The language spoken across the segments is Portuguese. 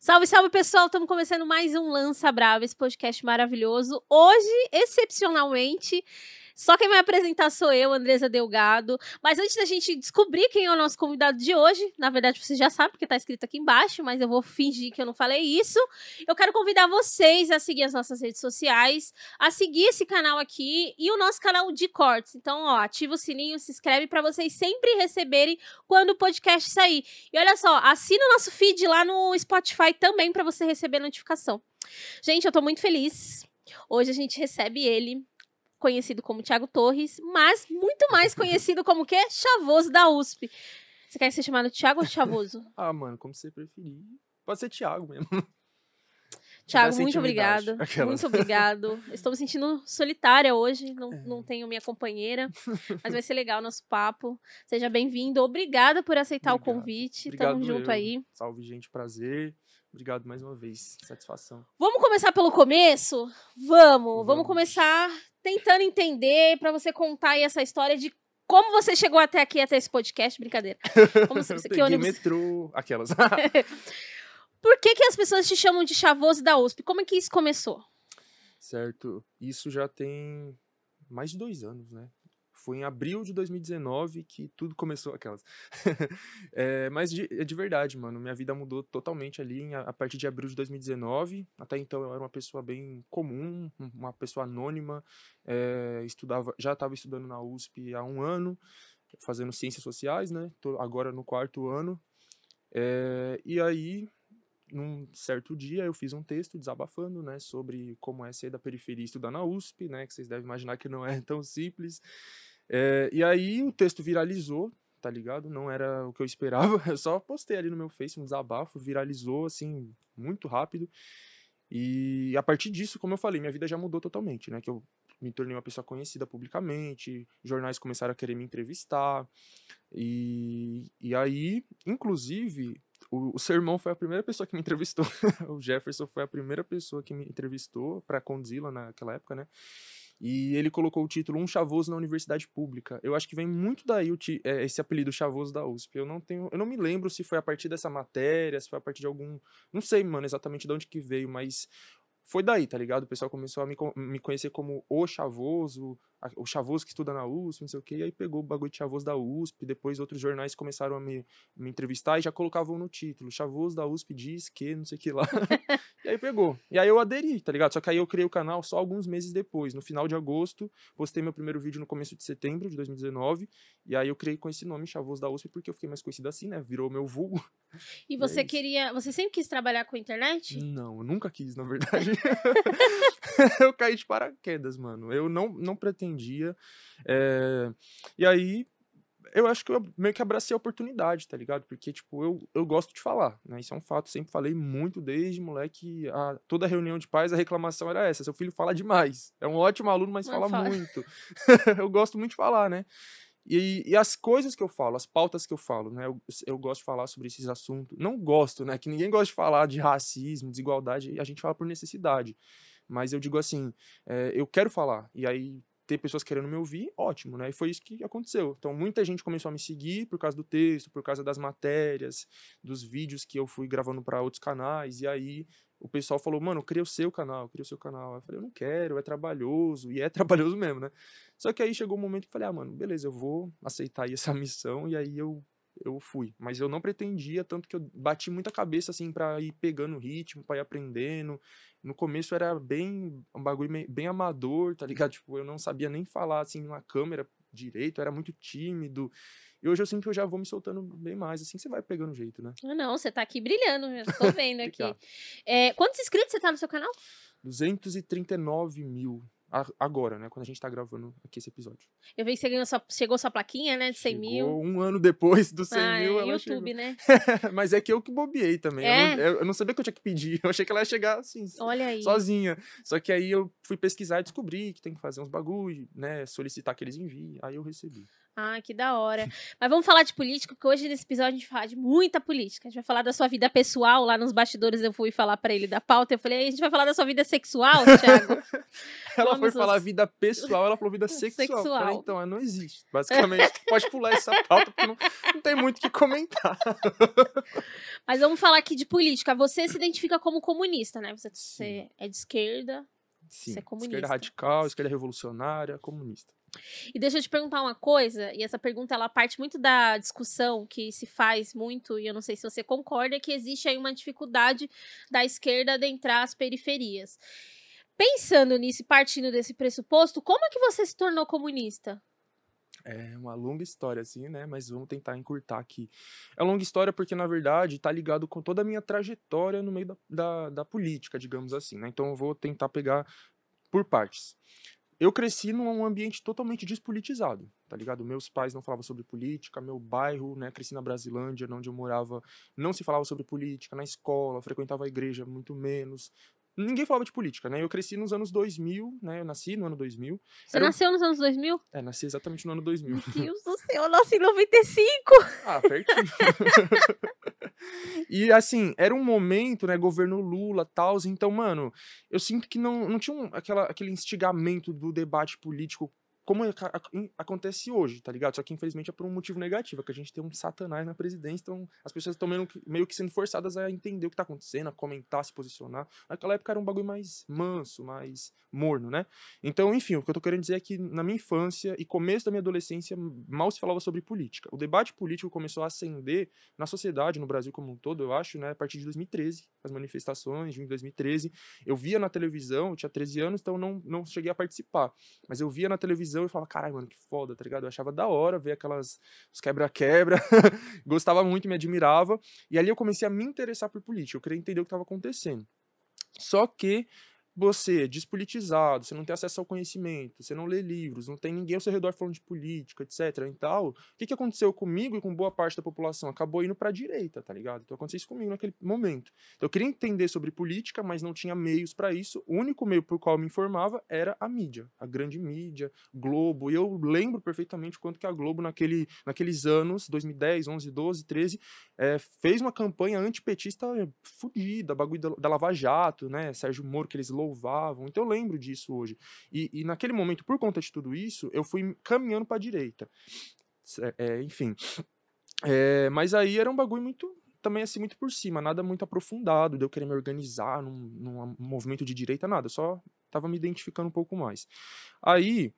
Salve, salve pessoal! Estamos começando mais um Lança Brava, esse podcast maravilhoso. Hoje, excepcionalmente, só quem vai apresentar sou eu, Andresa Delgado. Mas antes da gente descobrir quem é o nosso convidado de hoje, na verdade você já sabe porque tá escrito aqui embaixo, mas eu vou fingir que eu não falei isso. Eu quero convidar vocês a seguir as nossas redes sociais, a seguir esse canal aqui e o nosso canal de cortes. Então, ó, ativa o sininho, se inscreve para vocês sempre receberem quando o podcast sair. E olha só, assina o nosso feed lá no Spotify também para você receber notificação. Gente, eu tô muito feliz. Hoje a gente recebe ele, conhecido como Thiago Torres, mas muito mais conhecido como o quê? Chavoso da USP. Você quer ser chamado Thiago ou Chavoso? ah, mano, como você preferir. Pode ser Thiago mesmo. Thiago, muito obrigado. Aquelas. Muito obrigado. Estou me sentindo solitária hoje, não, é. não tenho minha companheira, mas vai ser legal o nosso papo. Seja bem-vindo. Obrigada por aceitar obrigado. o convite. Obrigado Tamo junto eu. aí. Salve, gente. Prazer. Obrigado mais uma vez. Satisfação. Vamos começar pelo começo? Vamos. Vamos, Vamos começar tentando entender para você contar aí essa história de como você chegou até aqui, até esse podcast. Brincadeira. Como você, que ônibus... metrô, aquelas. Por que, que as pessoas te chamam de chavoso da USP? Como é que isso começou? Certo. Isso já tem mais de dois anos, né? Foi em abril de 2019 que tudo começou aquelas. é, mas de, é de verdade, mano. Minha vida mudou totalmente ali a, a partir de abril de 2019. Até então eu era uma pessoa bem comum, uma pessoa anônima. É, estudava, já estava estudando na USP há um ano, fazendo ciências sociais, né? Tô agora no quarto ano. É, e aí num certo dia eu fiz um texto desabafando, né, sobre como é ser da periferia e estudar na USP, né, que vocês devem imaginar que não é tão simples. É, e aí o texto viralizou, tá ligado? Não era o que eu esperava. Eu só postei ali no meu Face um desabafo, viralizou assim muito rápido. E a partir disso, como eu falei, minha vida já mudou totalmente, né? Que eu me tornei uma pessoa conhecida publicamente, jornais começaram a querer me entrevistar. E, e aí, inclusive, o, o Sermão foi a primeira pessoa que me entrevistou. o Jefferson foi a primeira pessoa que me entrevistou para conduzi-la naquela época, né? E ele colocou o título Um Chavoso na Universidade Pública. Eu acho que vem muito daí o é, esse apelido Chavoso da USP. Eu não tenho, eu não me lembro se foi a partir dessa matéria, se foi a partir de algum, não sei, mano, exatamente de onde que veio, mas foi daí, tá ligado? O pessoal começou a me, me conhecer como o Chavoso, o Chavoso que estuda na USP, não sei o quê, e aí pegou o bagulho de Chavoso da USP, depois outros jornais começaram a me, me entrevistar e já colocavam no título, Chavoso da USP diz que, não sei o que lá. e aí pegou. E aí eu aderi, tá ligado? Só que aí eu criei o canal só alguns meses depois, no final de agosto, postei meu primeiro vídeo no começo de setembro de 2019, e aí eu criei com esse nome, Chavoso da USP, porque eu fiquei mais conhecido assim, né? Virou meu vulgo. E você é queria, você sempre quis trabalhar com a internet? Não, eu nunca quis, na verdade. eu caí de paraquedas, mano. Eu não, não pretendo entendia. É, e aí, eu acho que eu meio que abracei a oportunidade, tá ligado? Porque, tipo, eu, eu gosto de falar, né? Isso é um fato, sempre falei muito desde moleque. A, toda reunião de pais, a reclamação era essa: seu filho fala demais. É um ótimo aluno, mas fala, fala muito. eu gosto muito de falar, né? E, e, as coisas que eu falo, as pautas que eu falo, né? Eu, eu, gosto de falar sobre esses assuntos. Não gosto, né? Que ninguém gosta de falar de racismo, desigualdade, a gente fala por necessidade. Mas eu digo assim, é, eu quero falar. E aí ter pessoas querendo me ouvir, ótimo, né? E foi isso que aconteceu. Então, muita gente começou a me seguir por causa do texto, por causa das matérias, dos vídeos que eu fui gravando para outros canais. E aí o pessoal falou, mano, queria o seu canal, queria o seu canal. Eu falei, eu não quero, é trabalhoso. E é trabalhoso mesmo, né? Só que aí chegou um momento que eu falei, ah, mano, beleza, eu vou aceitar aí essa missão. E aí eu eu fui. Mas eu não pretendia, tanto que eu bati muita cabeça, assim, pra ir pegando ritmo, pra ir aprendendo. No começo era bem, um bagulho bem amador, tá ligado? Tipo, eu não sabia nem falar, assim, numa câmera direito, era muito tímido. E hoje eu sinto que eu já vou me soltando bem mais, assim você vai pegando jeito, né? Ah, não, você tá aqui brilhando, eu tô vendo aqui. é, quantos inscritos você tá no seu canal? 239 mil. Agora, né? Quando a gente tá gravando aqui esse episódio. Eu vi que você ganhou sua, chegou sua plaquinha, né? De 100 chegou mil. Um ano depois dos 100 ah, mil. É, YouTube, chegou. né? Mas é que eu que bobiei também. É? Eu, não, eu, não, sabia que eu tinha que pedir. Eu achei que ela ia chegar assim, Olha aí. sozinha. Só que aí eu fui pesquisar e descobri que tem que fazer uns bagulho, né? Solicitar que eles enviem. Aí eu recebi. Ah, que da hora. Mas vamos falar de política, porque hoje nesse episódio a gente vai falar de muita política. A gente vai falar da sua vida pessoal. Lá nos bastidores eu fui falar para ele da pauta. Eu falei, a gente vai falar da sua vida sexual, Thiago. ela foi nomes falar vida pessoal, ela falou vida sexual. Eu Falei, Sexual. então, não existe. Basicamente, pode pular essa pauta, porque não, não tem muito o que comentar. Mas vamos falar aqui de política. Você se identifica como comunista, né? Você, você é de esquerda. Sim, Você é comunista. esquerda radical, esquerda revolucionária, comunista. E deixa eu te perguntar uma coisa, e essa pergunta ela parte muito da discussão que se faz muito, e eu não sei se você concorda, que existe aí uma dificuldade da esquerda adentrar as periferias. Pensando nisso e partindo desse pressuposto, como é que você se tornou comunista? É uma longa história, assim, né? Mas vamos tentar encurtar aqui. É longa história porque, na verdade, tá ligado com toda a minha trajetória no meio da, da, da política, digamos assim, né? Então eu vou tentar pegar por partes. Eu cresci num ambiente totalmente despolitizado, tá ligado? Meus pais não falavam sobre política, meu bairro, né? Cresci na Brasilândia, onde eu morava, não se falava sobre política, na escola, frequentava a igreja muito menos. Ninguém falava de política, né? Eu cresci nos anos 2000, né? Eu nasci no ano 2000. Você Era um- nasceu nos anos 2000? É, nasci exatamente no ano 2000. Meu Deus do céu, eu nasci em 95! Ah, pertinho. e assim, era um momento, né, governo Lula, tal, então, mano, eu sinto que não, não tinha um- aquela, aquele instigamento do debate político como é acontece hoje, tá ligado? Só que infelizmente é por um motivo negativo, é que a gente tem um satanás na presidência, então as pessoas estão meio, meio que sendo forçadas a entender o que tá acontecendo, a comentar, se posicionar. Naquela época era um bagulho mais manso, mais morno, né? Então, enfim, o que eu tô querendo dizer é que na minha infância e começo da minha adolescência mal se falava sobre política. O debate político começou a ascender na sociedade, no Brasil como um todo, eu acho, né, a partir de 2013, as manifestações, de 2013. Eu via na televisão, eu tinha 13 anos, então não, não cheguei a participar. Mas eu via na televisão e falava, caralho, mano, que foda, tá ligado? Eu achava da hora ver aquelas, os quebra-quebra, gostava muito, me admirava. E ali eu comecei a me interessar por política, eu queria entender o que estava acontecendo. Só que você é despolitizado, você não tem acesso ao conhecimento, você não lê livros, não tem ninguém ao seu redor falando de política, etc. e tal. O que, que aconteceu comigo e com boa parte da população? Acabou indo pra direita, tá ligado? Então aconteceu isso comigo naquele momento. Então, eu queria entender sobre política, mas não tinha meios para isso. O único meio por qual eu me informava era a mídia, a grande mídia, Globo. E eu lembro perfeitamente quanto que a Globo, naquele, naqueles anos, 2010, 11, 12, 13, eh, fez uma campanha antipetista fodida, bagulho da, da Lava Jato, né? Sérgio Moro, que eles louvavam. Então eu lembro disso hoje. E, e naquele momento, por conta de tudo isso, eu fui caminhando pra direita. Cé- é, enfim. É, mas aí era um bagulho muito. Também assim, muito por cima, nada muito aprofundado, de eu querer me organizar num, num movimento de direita, nada. Só tava me identificando um pouco mais. Aí.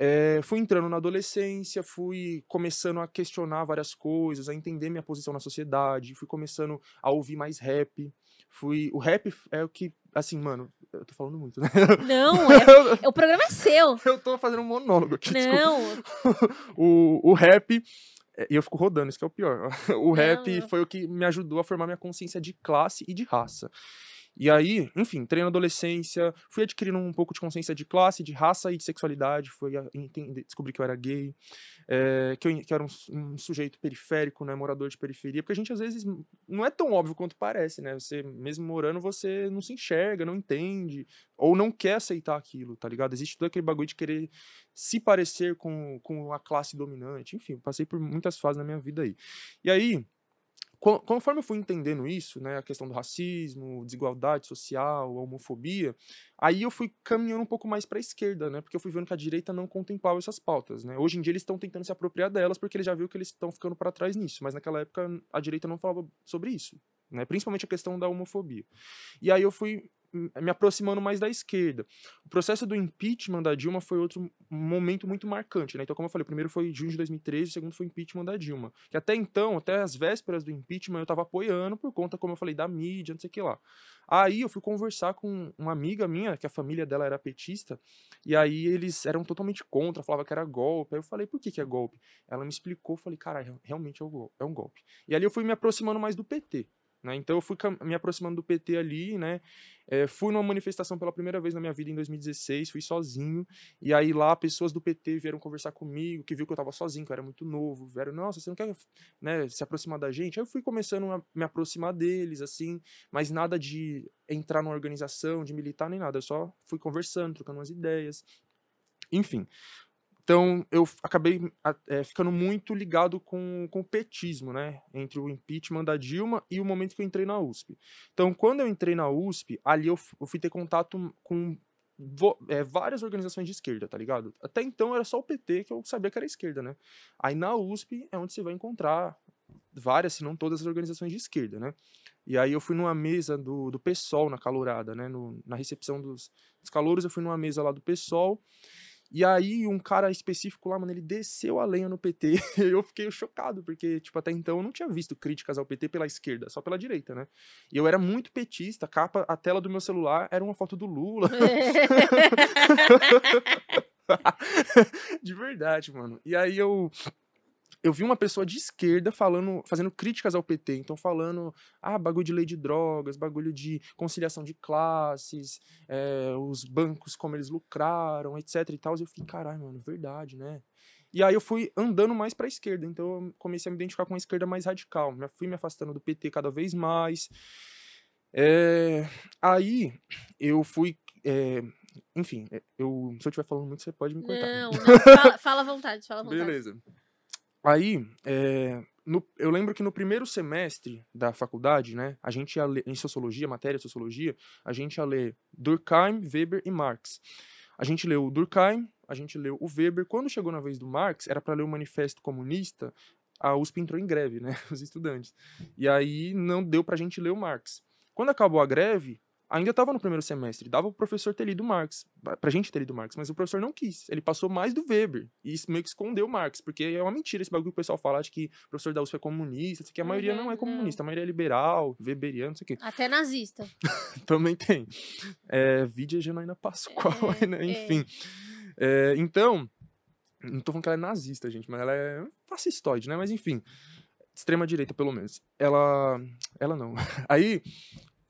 é, fui entrando na adolescência, fui começando a questionar várias coisas, a entender minha posição na sociedade, fui começando a ouvir mais rap. Fui, o rap é o que, assim, mano, eu tô falando muito, né? Não, é- o programa é seu. eu tô fazendo um monólogo aqui, Não, o, o rap. é, E eu fico rodando, isso que é o pior. O rap Não. foi o que me ajudou a formar minha consciência de classe e de raça. E aí, enfim, entrei na adolescência, fui adquirindo um pouco de consciência de classe, de raça e de sexualidade, fui entender, que eu era gay, eh, que, eu, que eu era um, um sujeito periférico, né, morador de periferia, porque a gente às vezes n- não é tão óbvio quanto parece, né? Você, mesmo morando, você não se enxerga, não entende, ou não quer aceitar aquilo, tá ligado? Existe todo aquele bagulho de querer se parecer com, com a classe dominante, enfim, passei por muitas fases na minha vida aí. E aí, conforme eu fui entendendo isso, né, a questão do racismo, desigualdade social, homofobia, aí eu fui caminhando um pouco mais para a esquerda, né, porque eu fui vendo que a direita não contemplava essas pautas, né. Hoje em dia eles estão tentando se apropriar delas porque eles já viram que eles estão ficando para trás nisso, mas naquela época a direita não falava sobre isso, né, principalmente a questão da homofobia. E aí eu fui me aproximando mais da esquerda. O processo do impeachment da Dilma foi outro momento muito marcante, né? Então, como eu falei, o primeiro foi junho de 2013, o segundo foi o impeachment da Dilma. Que até então, até as vésperas do impeachment, eu tava apoiando por conta, como eu falei, da mídia, não sei o que lá. Aí eu fui conversar com uma amiga minha, que a família dela era petista, e aí eles eram totalmente contra, falavam que era golpe. Aí eu falei, por que, que é golpe? Ela me explicou, falei, cara, realmente é é um golpe. E ali eu fui me aproximando mais do PT. Né? Então eu fui me aproximando do PT ali, né? Eh, fui numa manifestação pela primeira vez na minha vida em 2016, fui sozinho. E aí lá pessoas do PT vieram conversar comigo, que viu que eu tava sozinho, que eu era muito novo. Vieram, nossa, você não quer né, se aproximar da gente? Aí eu fui começando a me aproximar deles, assim, mas nada de entrar numa organização, de militar, nem nada. Eu só fui conversando, trocando umas ideias. Enfim. Então, eu acabei eh, ficando muito ligado com, com o petismo, né? Entre o impeachment da Dilma e o momento que eu entrei na USP. Então, quando eu entrei na USP, ali eu, eu fui ter contato com é, várias organizações de esquerda, tá ligado? Até então era só o PT que eu sabia que era esquerda, né? Aí na USP é onde você vai encontrar várias, se não todas as organizações de esquerda, né? E aí eu fui numa mesa do, do PSOL na calorada, né? No, na recepção dos, dos calouros, eu fui numa mesa lá do PSOL. E aí um cara específico lá, mano, ele desceu a lenha no PT. eu fiquei chocado, porque, tipo, até então eu não tinha visto críticas ao PT pela esquerda, só pela direita, né? E eu era muito petista, a capa, a tela do meu celular era uma foto do Lula. de verdade, mano. E aí eu eu vi uma pessoa de esquerda falando, fazendo críticas ao PT, então falando, ah, bagulho de lei de drogas, bagulho de conciliação de classes, é, os bancos como eles lucraram, etc e tal. E eu fiquei, caralho, mano, verdade, né? E aí eu fui andando mais para a esquerda, então eu comecei a me identificar com a esquerda mais radical. Me fui me afastando do PT cada vez mais. É, aí eu fui. É, enfim, eu, se eu estiver falando muito, você pode me cortar. Não, não, fala, fala à vontade, fala à vontade. Beleza. Aí, é, no, eu lembro que no primeiro semestre da faculdade, né, a gente ia ler, em sociologia, matéria de sociologia, a gente ia ler Durkheim, Weber e Marx. A gente leu Durkheim, a gente leu o Weber. Quando chegou na vez do Marx, era para ler o Manifesto Comunista, a USP entrou em greve, né, os estudantes. E aí não deu pra gente ler o Marx. Quando acabou a greve, ainda estava no primeiro semestre, dava o professor ter lido Marx, pra gente ter lido Marx, mas o professor não quis. Ele passou mais do Weber e meio que escondeu Marx, porque é uma mentira esse bagulho que o pessoal fala de que o professor da USP é comunista, que a maioria não é uhum, comunista, a maioria é liberal, weberiano, não sei o quê. Até nazista. Também tem. É, Vidia Janaína Pascoal, é, né? enfim. É. então, não tô falando que ela é nazista, gente, mas ela é fascistoide, né? Mas enfim, extrema direita pelo menos. Ela, ela não. Aí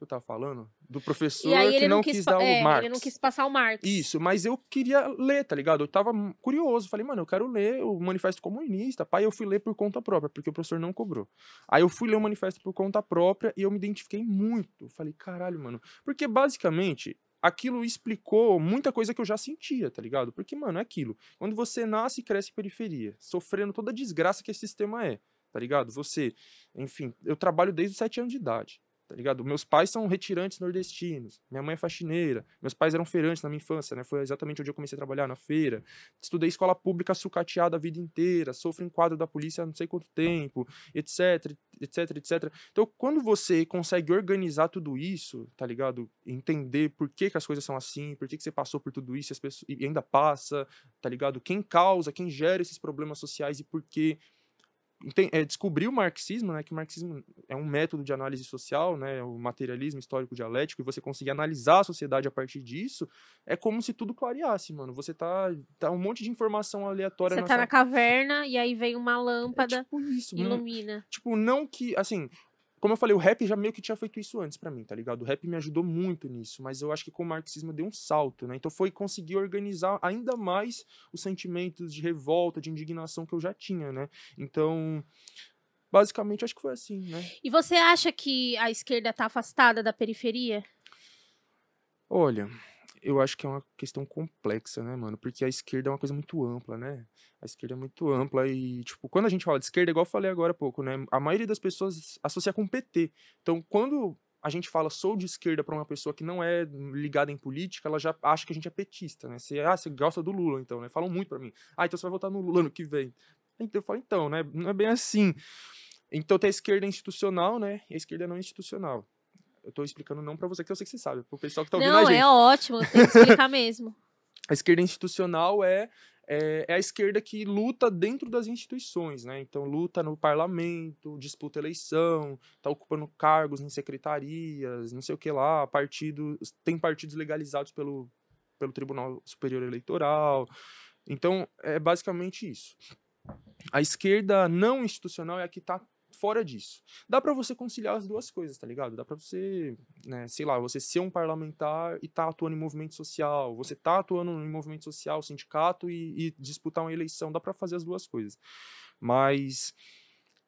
que eu tava falando? Do professor que não, não quis, quis dar é, o Marx. Ele não quis passar o Marx. Isso, mas eu queria ler, tá ligado? Eu tava curioso. Falei, mano, eu quero ler o Manifesto Comunista. Pai, eu fui ler por conta própria, porque o professor não cobrou. Aí eu fui ler o Manifesto por conta própria e eu me identifiquei muito. Falei, caralho, mano. Porque basicamente aquilo explicou muita coisa que eu já sentia, tá ligado? Porque, mano, é aquilo. Quando você nasce e cresce em periferia, sofrendo toda a desgraça que esse sistema é, tá ligado? Você, enfim, eu trabalho desde os sete anos de idade tá ligado? Meus pais são retirantes nordestinos, minha mãe é faxineira, meus pais eram feirantes na minha infância, né? Foi exatamente onde eu comecei a trabalhar, na feira. Estudei escola pública sucateada a vida inteira, sofro em quadro da polícia há não sei quanto tempo, etc, etc, etc. Então, quando você consegue organizar tudo isso, tá ligado? Entender por que, que as coisas são assim, por que, que você passou por tudo isso e, pessoas, e ainda passa, tá ligado? Quem causa, quem gera esses problemas sociais e por que é, descobrir o marxismo, né, que o marxismo é um método de análise social, né, o materialismo histórico dialético, e você conseguir analisar a sociedade a partir disso, é como se tudo clareasse, mano. Você tá, tá um monte de informação aleatória. Você tá na caverna e aí vem uma lâmpada, é tipo isso, ilumina. Não, tipo, não que, assim, como eu falei, o rap já meio que tinha feito isso antes para mim, tá ligado? O rap me ajudou muito nisso, mas eu acho que com o marxismo deu um salto, né? Então foi conseguir organizar ainda mais os sentimentos de revolta, de indignação que eu já tinha, né? Então, basicamente acho que foi assim, né? E você acha que a esquerda tá afastada da periferia? Olha, eu acho que é uma questão complexa, né, mano? Porque a esquerda é uma coisa muito ampla, né? A esquerda é muito ampla e, tipo, quando a gente fala de esquerda, igual eu falei agora há pouco, né? A maioria das pessoas associa com PT. Então, quando a gente fala sou de esquerda para uma pessoa que não é ligada em política, ela já acha que a gente é petista, né? Você, ah, você gosta do Lula, então, né? Falam muito para mim. Ah, então você vai votar no Lula no que vem. Então eu falo, então, né? Não é bem assim. Então tem a esquerda institucional, né? E a esquerda não institucional. Eu tô explicando não para você, que eu sei que você sabe, pro pessoal que tá ouvindo não, a gente. Não, é ótimo, tem que explicar mesmo. A esquerda institucional é, é, é, a esquerda que luta dentro das instituições, né? Então luta no parlamento, disputa eleição, tá ocupando cargos em secretarias, não sei o que lá, partidos, tem partidos legalizados pelo, pelo Tribunal Superior Eleitoral. Então é basicamente isso. A esquerda não institucional é a que está fora disso. Dá para você conciliar as duas coisas, tá ligado? Dá para você, né, sei lá, você ser um parlamentar e tá atuando em movimento social, você tá atuando em movimento social, sindicato e, e disputar uma eleição, dá para fazer as duas coisas. Mas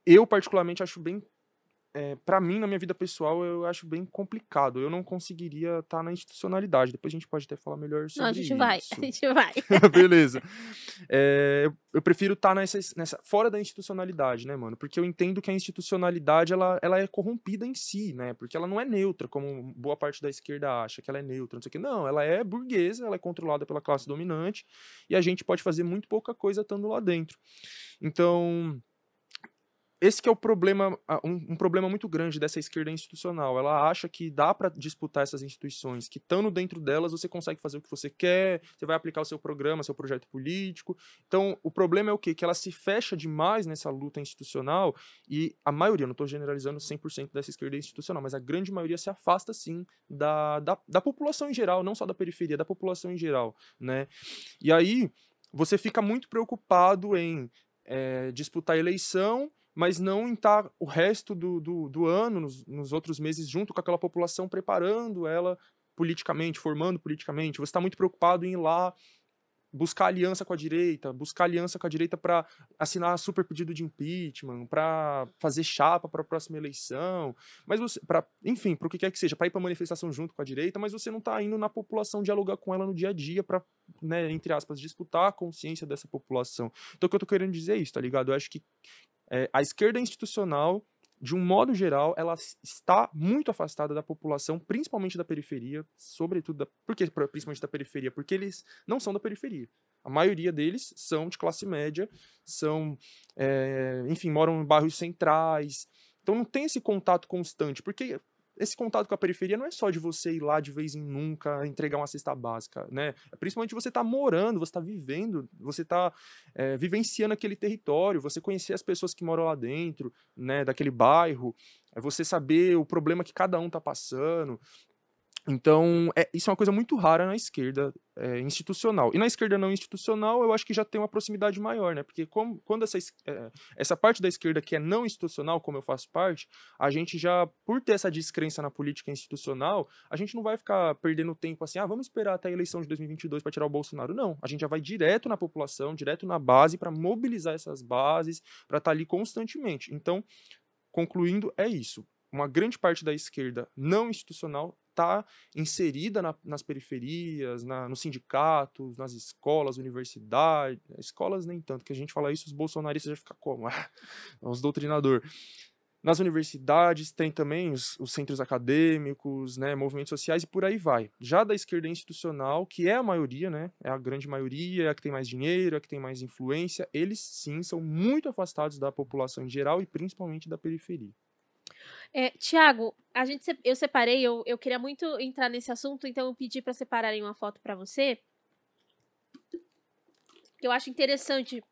eu particularmente acho bem é, para mim, na minha vida pessoal, eu acho bem complicado. Eu não conseguiria estar tá na institucionalidade. Depois a gente pode até falar melhor sobre isso. Não, a gente isso. vai, a gente vai. Beleza. É, eu, eu, prefiro estar tá nessa, nessa, fora da institucionalidade, né, mano? Porque eu entendo que a institucionalidade, ela, ela é corrompida em si, né? Porque ela não é neutra, como boa parte da esquerda acha, que ela é neutra, não sei o quê. Não, ela é burguesa, ela é controlada pela classe dominante, e a gente pode fazer muito pouca coisa estando lá dentro. Então esse que é o problema, um, um, problema muito grande dessa esquerda institucional. Ela acha que dá para disputar essas instituições, que estando dentro delas você consegue fazer o que você quer, você vai aplicar o seu programa, seu projeto político. Então, o problema é o quê? Que ela se fecha demais nessa luta institucional e a maioria, não estou generalizando 100% dessa esquerda institucional, mas a grande maioria se afasta sim da, da, da população em geral, não só da periferia, da população em geral, né? E aí você fica muito preocupado em é, disputar a eleição mas não em estar o resto do, do, do ano, nos, nos, outros meses, junto com aquela população, preparando ela politicamente, formando politicamente. Você está muito preocupado em ir lá buscar aliança com a direita, buscar aliança com a direita para assinar super pedido de impeachment, para fazer chapa para a próxima eleição, mas você, para, enfim, para o que quer que seja, para ir para manifestação junto com a direita, mas você não está indo na população dialogar com ela no dia a dia para, né, entre aspas, disputar a consciência dessa população. Então o que eu tô querendo dizer é isso, tá ligado? Eu acho que é, a esquerda institucional, de um modo geral, ela está muito afastada da população, principalmente da periferia, sobretudo da, por que principalmente da periferia? Porque eles não são da periferia. A maioria deles são de classe média, são, é, enfim, moram em bairros centrais. Então não tem esse contato constante, porque esse contato com a periferia não é só de você ir lá de vez em nunca entregar uma cesta básica, né? É principalmente você tá morando, você tá vivendo, você tá é, vivenciando aquele território, você conhecer as pessoas que moram lá dentro, né, daquele bairro, é você saber o problema que cada um tá passando, então, é, isso é uma coisa muito rara na esquerda é, institucional. E na esquerda não institucional, eu acho que já tem uma proximidade maior, né? Porque como, quando essa, é, essa parte da esquerda que é não institucional, como eu faço parte, a gente já, por ter essa descrença na política institucional, a gente não vai ficar perdendo tempo assim, ah, vamos esperar até a eleição de 2022 para tirar o Bolsonaro. Não, a gente já vai direto na população, direto na base, para mobilizar essas bases, para estar tá ali constantemente. Então, concluindo, é isso uma grande parte da esquerda não institucional está inserida na, nas periferias, na, nos sindicatos, nas escolas, universidades, escolas nem tanto, que a gente fala isso, os bolsonaristas já ficam como? Os doutrinador. Nas universidades tem também os, os, centros acadêmicos, né, movimentos sociais e por aí vai. Já da esquerda institucional, que é a maioria, né, é a grande maioria, é a que tem mais dinheiro, é a que tem mais influência, eles sim são muito afastados da população em geral e principalmente da periferia. É, Tiago, a gente, eu separei, eu, eu queria muito entrar nesse assunto, então eu pedi para separarem uma foto para você. Que eu acho interessante,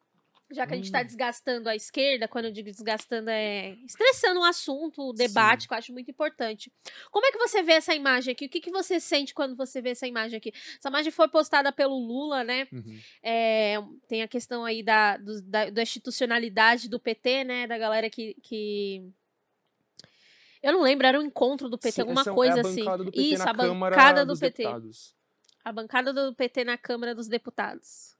já que a gente está hum. desgastando a esquerda, quando eu digo desgastando é estressando o assunto, o debate, Sim. que eu acho muito importante. Como é que você vê essa imagem aqui? O que, que você sente quando você vê essa imagem aqui? Essa imagem foi postada pelo Lula, né? Uhum. É, tem a questão aí da, do, da, da institucionalidade do PT, né? Da galera que, que eu não lembro, era um encontro do PT, Sim, alguma é coisa é assim. Isso, a bancada do PT. Deputados. A bancada do PT na Câmara dos Deputados.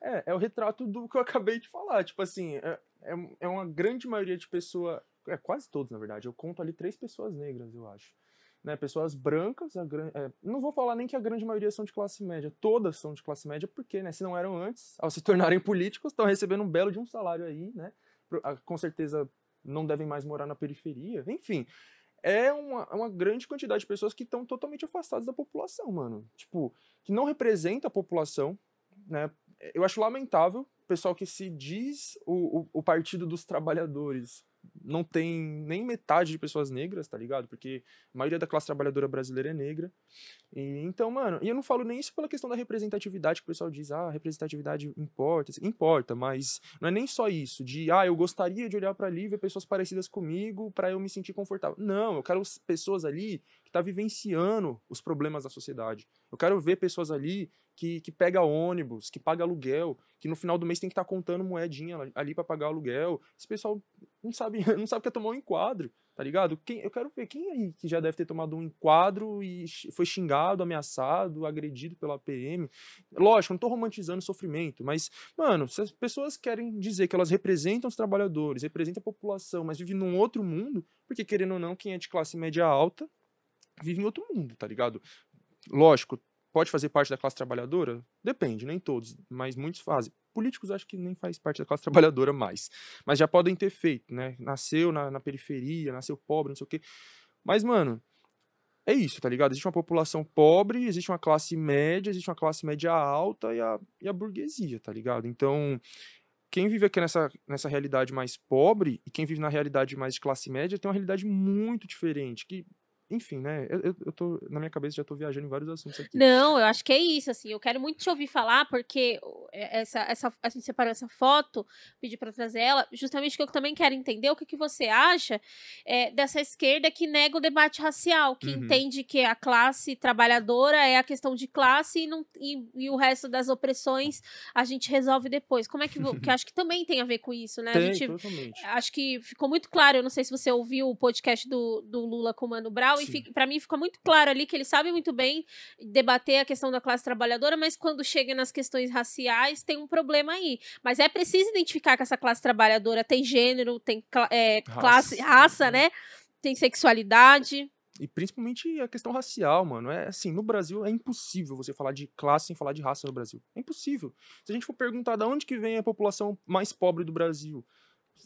É, é o retrato do que eu acabei de falar. Tipo assim, é, é, é uma grande maioria de pessoas. É quase todos, na verdade. Eu conto ali três pessoas negras, eu acho. Né, pessoas brancas, a, é, não vou falar nem que a grande maioria são de classe média, todas são de classe média, porque, né, se não eram antes, ao se tornarem políticos, estão recebendo um belo de um salário aí, né, com certeza não devem mais morar na periferia. Enfim, é uma, é uma grande quantidade de pessoas que estão totalmente afastadas da população, mano. Tipo, que não representa a população, né? Eu acho lamentável o pessoal que se diz o, o, o partido dos trabalhadores não tem nem metade de pessoas negras, tá ligado? Porque a maioria da classe trabalhadora brasileira é negra. E, então, mano, e eu não falo nem isso pela questão da representatividade, que o pessoal diz, ah, representatividade importa. Importa, mas não é nem só isso, de, ah, eu gostaria de olhar para ali e ver pessoas parecidas comigo para eu me sentir confortável. Não, eu quero pessoas ali que que tá vivenciando os problemas da sociedade. Eu quero ver pessoas ali que, que pega ônibus, que paga aluguel, que no final do mês tem que estar tá contando moedinha ali para pagar aluguel. Esse pessoal não sabe, não sabe o que é tomar um enquadro, tá ligado? Quem, eu quero ver quem aí que já deve ter tomado um enquadro e foi xingado, ameaçado, agredido pela PM. Lógico, não tô romantizando o sofrimento, mas, mano, se as pessoas querem dizer que elas representam os trabalhadores, representam a população, mas vivem num outro mundo, porque querendo ou não, quem é de classe média alta vive em outro mundo, tá ligado? Lógico, pode fazer parte da classe trabalhadora? Depende, nem todos, mas muitos fazem. Políticos acho que nem faz parte da classe trabalhadora mais, mas já podem ter feito, né? Nasceu na, na periferia, nasceu pobre, não sei o quê. Mas, mano, é isso, tá ligado? Existe uma população pobre, existe uma classe média, existe uma classe média alta e a, e a burguesia, tá ligado? Então, quem vive aqui nessa, nessa realidade mais pobre e quem vive na realidade mais de classe média tem uma realidade muito diferente, que enfim, né? Eu, eu tô, na minha cabeça, já tô viajando em vários assuntos aqui. Não, eu acho que é isso, assim. Eu quero muito te ouvir falar, porque essa, essa, a gente separou essa foto, pedi para trazer ela, justamente porque eu também quero entender o que, que você acha é, dessa esquerda que nega o debate racial, que uhum. entende que a classe trabalhadora é a questão de classe e, não, e, e o resto das opressões a gente resolve depois. Como é que. que acho que também tem a ver com isso, né? Tem, a gente, totalmente. Acho que ficou muito claro, eu não sei se você ouviu o podcast do, do Lula com o Mano Brown, e para mim fica muito claro ali que ele sabe muito bem debater a questão da classe trabalhadora, mas quando chega nas questões raciais tem um problema aí. Mas é preciso identificar que essa classe trabalhadora tem gênero, tem é, raça. classe, raça, uhum. né? Tem sexualidade. E principalmente a questão racial, mano. É assim, no Brasil é impossível você falar de classe sem falar de raça no Brasil. É impossível. Se a gente for perguntar de onde que vem a população mais pobre do Brasil,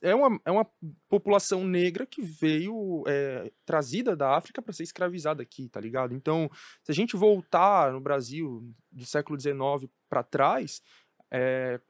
é uma, é uma população negra que veio é, trazida da África para ser escravizada aqui, tá ligado? Então, se a gente voltar no Brasil do século XIX para trás, é,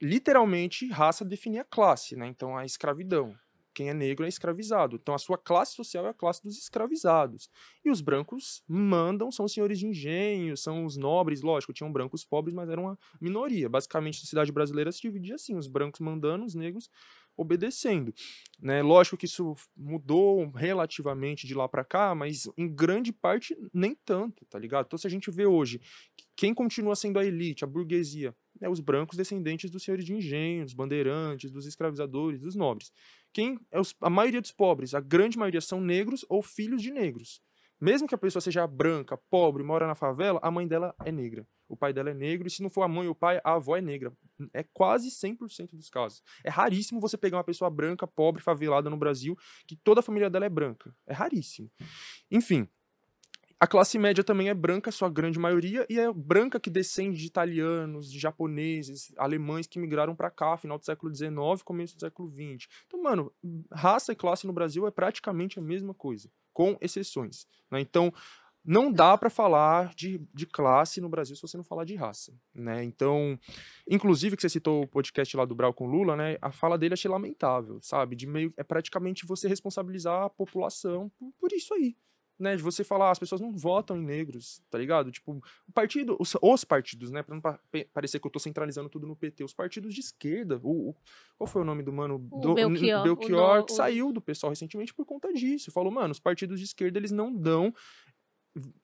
literalmente raça definia classe, né? Então, a escravidão quem é negro é escravizado. Então a sua classe social é a classe dos escravizados. E os brancos mandam, são senhores de engenho, são os nobres, lógico, tinham brancos pobres, mas era uma minoria. Basicamente a sociedade brasileira se dividia assim, os brancos mandando, os negros obedecendo. Né? Lógico que isso mudou relativamente de lá para cá, mas em grande parte nem tanto, tá ligado? Então se a gente vê hoje quem continua sendo a elite, a burguesia, é os brancos descendentes dos senhores de engenho, dos bandeirantes, dos escravizadores, dos nobres. Quem é os, a maioria dos pobres, a grande maioria são negros ou filhos de negros. Mesmo que a pessoa seja branca, pobre, mora na favela, a mãe dela é negra. O pai dela é negro, e se não for a mãe ou o pai, a avó é negra. É quase 100% dos casos. É raríssimo você pegar uma pessoa branca, pobre, favelada no Brasil, que toda a família dela é branca. É raríssimo. Enfim, a classe média também é branca, sua grande maioria, e é branca que descende de italianos, de japoneses, alemães que migraram para cá, final do século XIX, começo do século XX. Então, mano, raça e classe no Brasil é praticamente a mesma coisa, com exceções. Né? Então, não dá para falar de, de classe no Brasil se você não falar de raça, né? Então, inclusive que você citou o podcast lá do Brau com Lula, né? A fala dele achei lamentável, sabe? De meio é praticamente você responsabilizar a população por, por isso aí, né, de você falar, as pessoas não votam em negros, tá ligado? Tipo, o partido, os, os partidos, né, pra não pa parecer que eu tô centralizando tudo no PT, os partidos de esquerda, o, o qual foi o nome do mano? O do, Belchior, Belchior que saiu do pessoal recentemente por conta disso. Falou, mano, os partidos de esquerda, eles não dão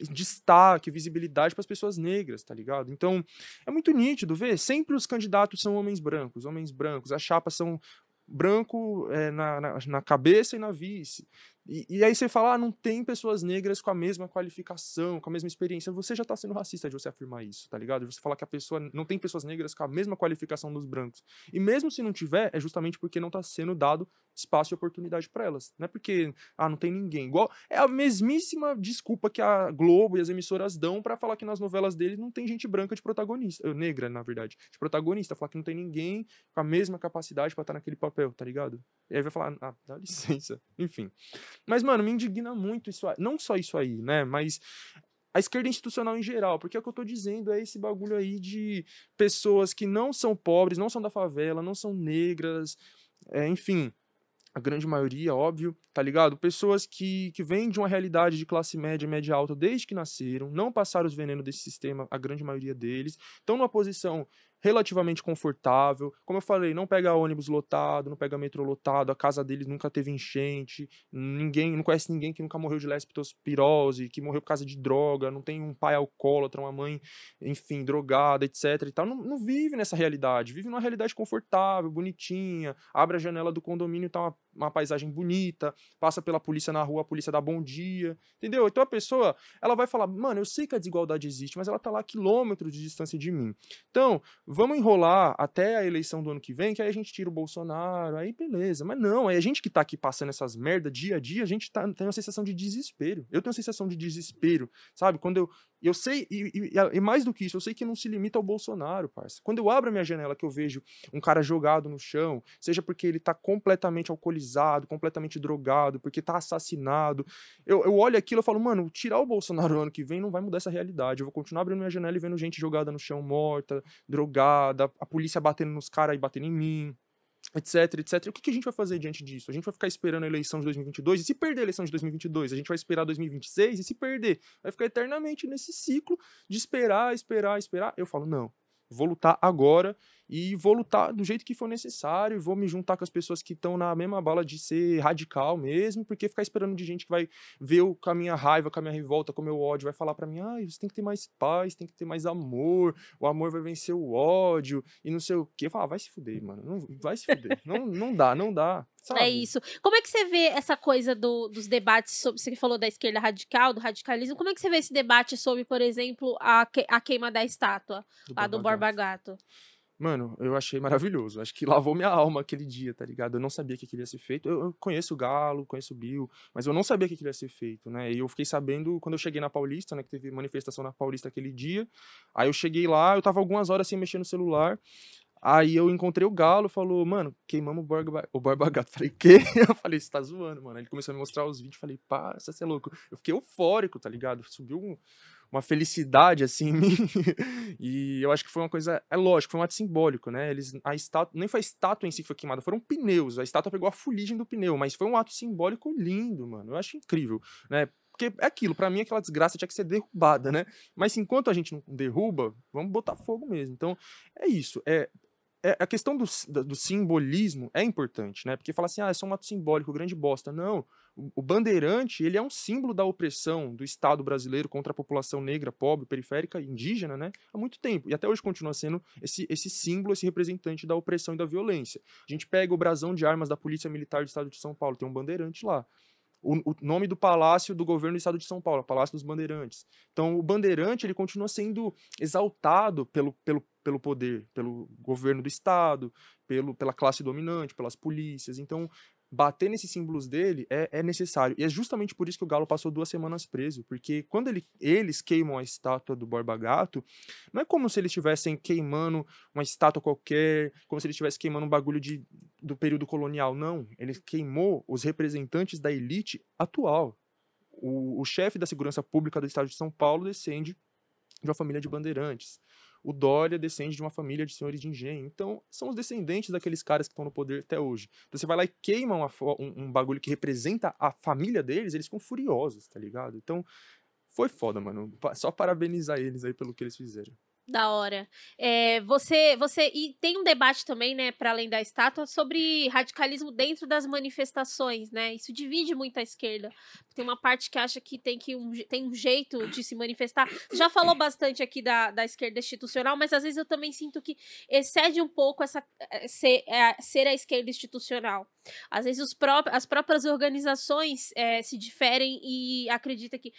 destaque, visibilidade para as pessoas negras, tá ligado? Então, é muito nítido ver, sempre os candidatos são homens brancos, homens brancos, as chapas são branco é, na, na, na, cabeça e na vice. E, e, aí você fala, ah, não tem pessoas negras com a mesma qualificação, com a mesma experiência. Você já tá sendo racista de você afirmar isso, tá ligado? De você falar que a pessoa não tem pessoas negras com a mesma qualificação dos brancos. E mesmo se não tiver, é justamente porque não tá sendo dado espaço e oportunidade para elas. Não é porque, ah, não tem ninguém. Igual, é a mesmíssima desculpa que a Globo e as emissoras dão para falar que nas novelas deles não tem gente branca de protagonista, negra, na verdade, de protagonista. Falar que não tem ninguém com a mesma capacidade para estar naquele papel, tá ligado? E aí vai falar, ah, dá licença. Enfim. Mas, mano, me indigna muito isso aí. Não só isso aí, né? Mas a esquerda institucional em geral, porque é o que eu tô dizendo é esse bagulho aí de pessoas que não são pobres, não são da favela, não são negras, é, enfim, a grande maioria, óbvio, tá ligado? Pessoas que, que vêm de uma realidade de classe média, média alta desde que nasceram, não passaram os venenos desse sistema, a grande maioria deles, estão numa posição relativamente confortável. Como eu falei, não pega ônibus lotado, não pega metrô lotado, a casa deles nunca teve enchente, ninguém, não conhece ninguém que nunca morreu de leptospirose, que morreu por causa de droga, não tem um pai alcoólatra, uma mãe, enfim, drogada, etc e tal. Não, não vive nessa realidade, vive numa realidade confortável, bonitinha, abre a janela do condomínio, tá uma, uma paisagem bonita, passa pela polícia na rua, a polícia dá bom dia, entendeu? Então a pessoa, ela vai falar, mano, eu sei que a desigualdade existe, mas ela tá lá a quilômetros de distância de mim. Então, vamos enrolar até a eleição do ano que vem, que aí a gente tira o Bolsonaro, aí beleza. Mas não, é a gente que tá aqui passando essas merda dia a dia, a gente tá, tem uma sensação de desespero. Eu tenho uma sensação de desespero, sabe? Quando eu, eu sei, e, e, e, mais do que isso, eu sei que não se limita ao Bolsonaro, parça. Quando eu abro a minha janela que eu vejo um cara jogado no chão, seja porque ele tá completamente alcoolizado, completamente drogado, porque tá assassinado, eu, eu olho aquilo e falo, mano, tirar o Bolsonaro ano que vem não vai mudar essa realidade. Eu vou continuar abrindo minha janela e vendo gente jogada no chão, morta, drogada, a polícia batendo nos caras e batendo em mim etc, etc. O que, que a gente vai fazer diante disso? A gente vai ficar esperando a eleição de 2022 e se perder a eleição de 2022, a gente vai esperar 2026 e se perder, vai ficar eternamente nesse ciclo de esperar, esperar, esperar. Eu falo, não, vou lutar agora e vou lutar do jeito que for necessário, vou me juntar com as pessoas que estão na mesma bala de ser radical mesmo, porque ficar esperando de gente que vai ver o, com a minha raiva, com a minha revolta, com o meu ódio, vai falar para mim, ah, você tem que ter mais paz, tem que ter mais amor, o amor vai vencer o ódio, e não sei o quê. Ah, vai se fuder, mano, não, vai se fuder, não, não dá, não dá. É sabe? É isso. Como é que você vê essa coisa do, dos debates sobre. Você falou da esquerda radical, do radicalismo. Como é que você vê esse debate sobre, por exemplo, a, que, a queima da estátua do lá do Borba Gato? Mano, eu achei maravilhoso. Acho que lavou minha alma aquele dia, tá ligado? Eu não sabia que aquilo ia ser feito. Eu, eu conheço o Galo, conheço o Bill, mas eu não sabia que aquilo ia ser feito, né? E eu fiquei sabendo quando eu cheguei na Paulista, né? Que teve manifestação na Paulista aquele dia. Aí eu cheguei lá, eu tava algumas horas sem mexer no celular. Aí eu encontrei o Galo, falou, mano, queimamos o Borba, o Borba Gato. Falei, quê? Eu falei, você tá zoando, mano. Ele começou a me mostrar os vídeos, falei, pá, você é louco. Eu fiquei eufórico, tá ligado? Subiu um uma felicidade assim em mim. e eu acho que foi uma coisa, é lógico, foi um ato simbólico, né? Eles a estátua, nem foi a estátua em si que foi queimada, foram pneus. A estátua pegou a fuligem do pneu, mas foi um ato simbólico lindo, mano. Eu acho incrível, né? Porque é aquilo, para mim aquela desgraça tinha que ser derrubada, né? Mas enquanto a gente não derruba, vamos botar fogo mesmo. Então, é isso. É, é, a questão do, do, simbolismo é importante, né? Porque fala assim, ah, é só um ato simbólico, grande bosta. Não, o, bandeirante, ele é um símbolo da opressão do Estado brasileiro contra a população negra, pobre, periférica, indígena, né? Há muito tempo. E até hoje continua sendo esse, esse símbolo, esse representante da opressão e da violência. A gente pega o brasão de armas da Polícia Militar do Estado de São Paulo, tem um bandeirante lá. O, o, nome do palácio do governo do estado de São Paulo, Palácio dos Bandeirantes. Então, o bandeirante ele continua sendo exaltado pelo, pelo pelo poder, pelo governo do Estado, pelo, pela classe dominante, pelas polícias. Então, bater nesses símbolos dele é, é, necessário. E é justamente por isso que o Galo passou duas semanas preso, porque quando ele, eles queimam a estátua do Borba Gato, não é como se eles estivessem queimando uma estátua qualquer, como se eles estivessem queimando um bagulho de, do período colonial. Não, ele queimou os representantes da elite atual. O, o chefe da segurança pública do estado de São Paulo descende de uma família de bandeirantes o Dória descende de uma família de senhores de engenho. Então, são os descendentes daqueles caras que estão no poder até hoje. Então, você vai lá e queima uma, um, um bagulho que representa a família deles, eles ficam furiosos, tá ligado? Então, foi foda, mano. Só parabenizar eles aí pelo que eles fizeram. Da hora. É, você, você e tem um debate também, né, para além da estátua, sobre radicalismo dentro das manifestações, né? Isso divide muito a esquerda. Tem uma parte que acha que tem que um, tem um jeito de se manifestar. Já falou bastante aqui da, da esquerda institucional, mas às vezes eu também sinto que excede um pouco essa eh, ser, é, ser a esquerda institucional. Às vezes pró as próprias organizações é, se diferem e acredita que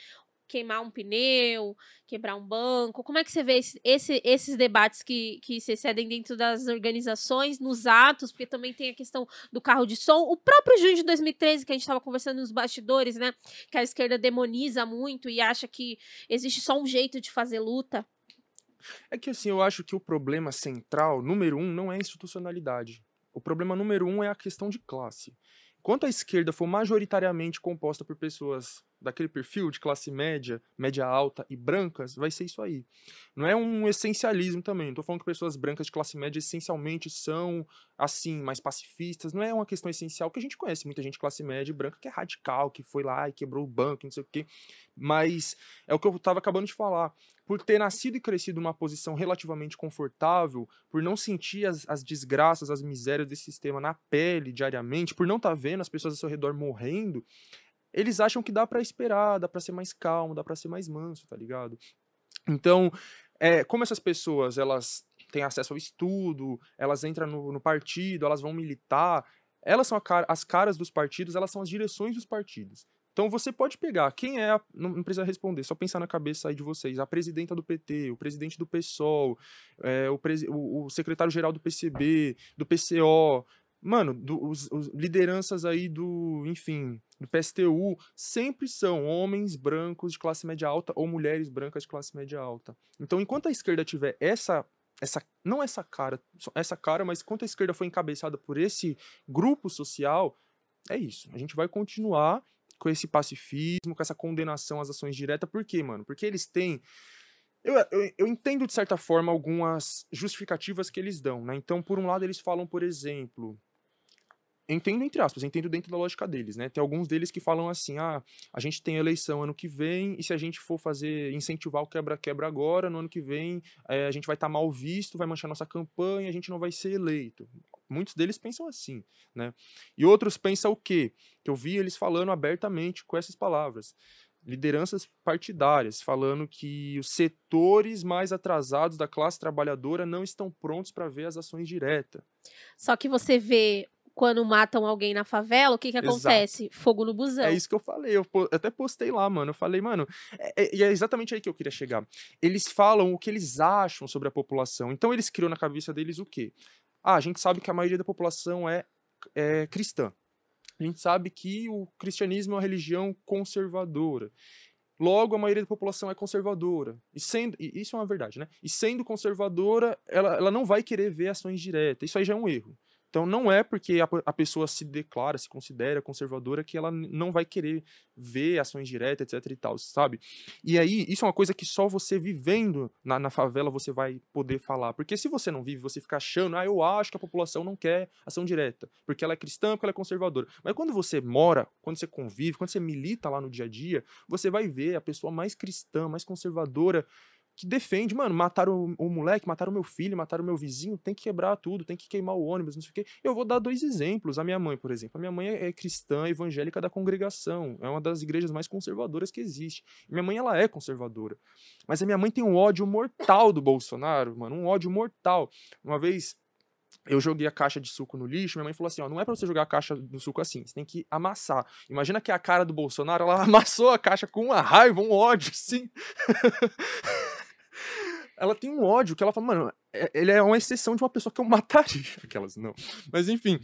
queimar um pneu, quebrar um banco? Como é que você vê esse, esse, esses debates que, que se excedem dentro das organizações, nos atos, porque também tem a questão do carro de som. O próprio junho de 2013, que a gente estava conversando nos bastidores, né? Que a esquerda demoniza muito e acha que existe só um jeito de fazer luta. É que assim, eu acho que o problema central, número um, não é a institucionalidade. O problema número um é a questão de classe. Enquanto a esquerda for majoritariamente composta por pessoas daquele perfil de classe média, média alta e brancas, vai ser isso aí. Não é um essencialismo também. Não tô falando que pessoas brancas de classe média essencialmente são assim, mais pacifistas. Não é uma questão essencial que a gente conhece muita gente de classe média e branca que é radical, que foi lá e quebrou o banco, não sei o quê. Mas é o que eu tava acabando de falar. por ter nascido e crescido numa posição relativamente confortável, por não sentir as, as desgraças, as misérias desse sistema na pele diariamente, por não estar tá vendo as pessoas ao seu redor morrendo, eles acham que dá para esperar, dá para ser mais calmo, dá para ser mais manso, tá ligado? Então, é, como essas pessoas, elas têm acesso ao estudo, elas entram no, no partido, elas vão militar, elas são as caras dos partidos, elas são as direções dos partidos. Então você pode pegar quem é, a, não, precisa responder, só pensar na cabeça aí de vocês, a presidenta do PT, o presidente do PSOL, é, o, o, o secretário-geral do PCB, do PCO, mano, do, os, os, lideranças aí do, enfim, do PSTU, sempre são homens brancos de classe média alta ou mulheres brancas de classe média alta. Então, enquanto a esquerda tiver essa essa não essa cara, essa cara, mas enquanto a esquerda foi encabeçada por esse grupo social, é isso. A gente vai continuar com esse pacifismo, com essa condenação às ações diretas. Por quê, mano? Porque eles têm. Eu, eu, eu, entendo, de certa forma, algumas justificativas que eles dão, né? Então, por um lado, eles falam, por exemplo, entendo entre aspas, entendo dentro da lógica deles, né? Tem alguns deles que falam assim: ah, a gente tem eleição ano que vem, e se a gente for fazer, incentivar o quebra-quebra agora, no ano que vem, é, a gente vai estar tá mal visto, vai manchar nossa campanha, a gente não vai ser eleito. Muitos deles pensam assim, né? E outros pensam o quê? Que eu vi eles falando abertamente com essas palavras. Lideranças partidárias falando que os setores mais atrasados da classe trabalhadora não estão prontos para ver as ações diretas. Só que você vê quando matam alguém na favela, o que que acontece? Exato. Fogo no busão. É isso que eu falei. Eu até postei lá, mano. Eu falei, mano, é, é, e é, exatamente aí que eu queria chegar. Eles falam o que eles acham sobre a população. Então eles criam na cabeça deles o quê? Ah, a gente sabe que a maioria da população é, é cristã. A gente sabe que o cristianismo é uma religião conservadora. Logo, a maioria da população é conservadora. E sendo, e isso é uma verdade, né? E sendo conservadora, ela, ela não vai querer ver ações diretas. Isso aí já é um erro. Então não é porque a, a, pessoa se declara, se considera conservadora que ela não vai querer ver ações diretas, etc e tal, sabe? E aí, isso é uma coisa que só você vivendo na, na favela você vai poder falar. Porque se você não vive, você fica achando, ah, eu acho que a população não quer ação direta, porque ela é cristã, porque ela é conservadora. Mas quando você mora, quando você convive, quando você milita lá no dia a dia, você vai ver a pessoa mais cristã, mais conservadora que defende, mano, mataram o, o, moleque, mataram o meu filho, mataram o meu vizinho, tem que quebrar tudo, tem que queimar o ônibus, não sei o quê. Eu vou dar dois exemplos. A minha mãe, por exemplo. A minha mãe é cristã evangélica da congregação, é uma das igrejas mais conservadoras que existe. Minha mãe, ela é conservadora. Mas a minha mãe tem um ódio mortal do Bolsonaro, mano, um ódio mortal. Uma vez eu joguei a caixa de suco no lixo, minha mãe falou assim, ó, não é para você jogar a caixa do suco assim, você tem que amassar. Imagina que a cara do Bolsonaro, ela amassou a caixa com uma raiva, um ódio, assim. ela tem um ódio que ela fala, mano, ele é uma exceção de uma pessoa que eu mataria. Aquelas, não. Mas enfim,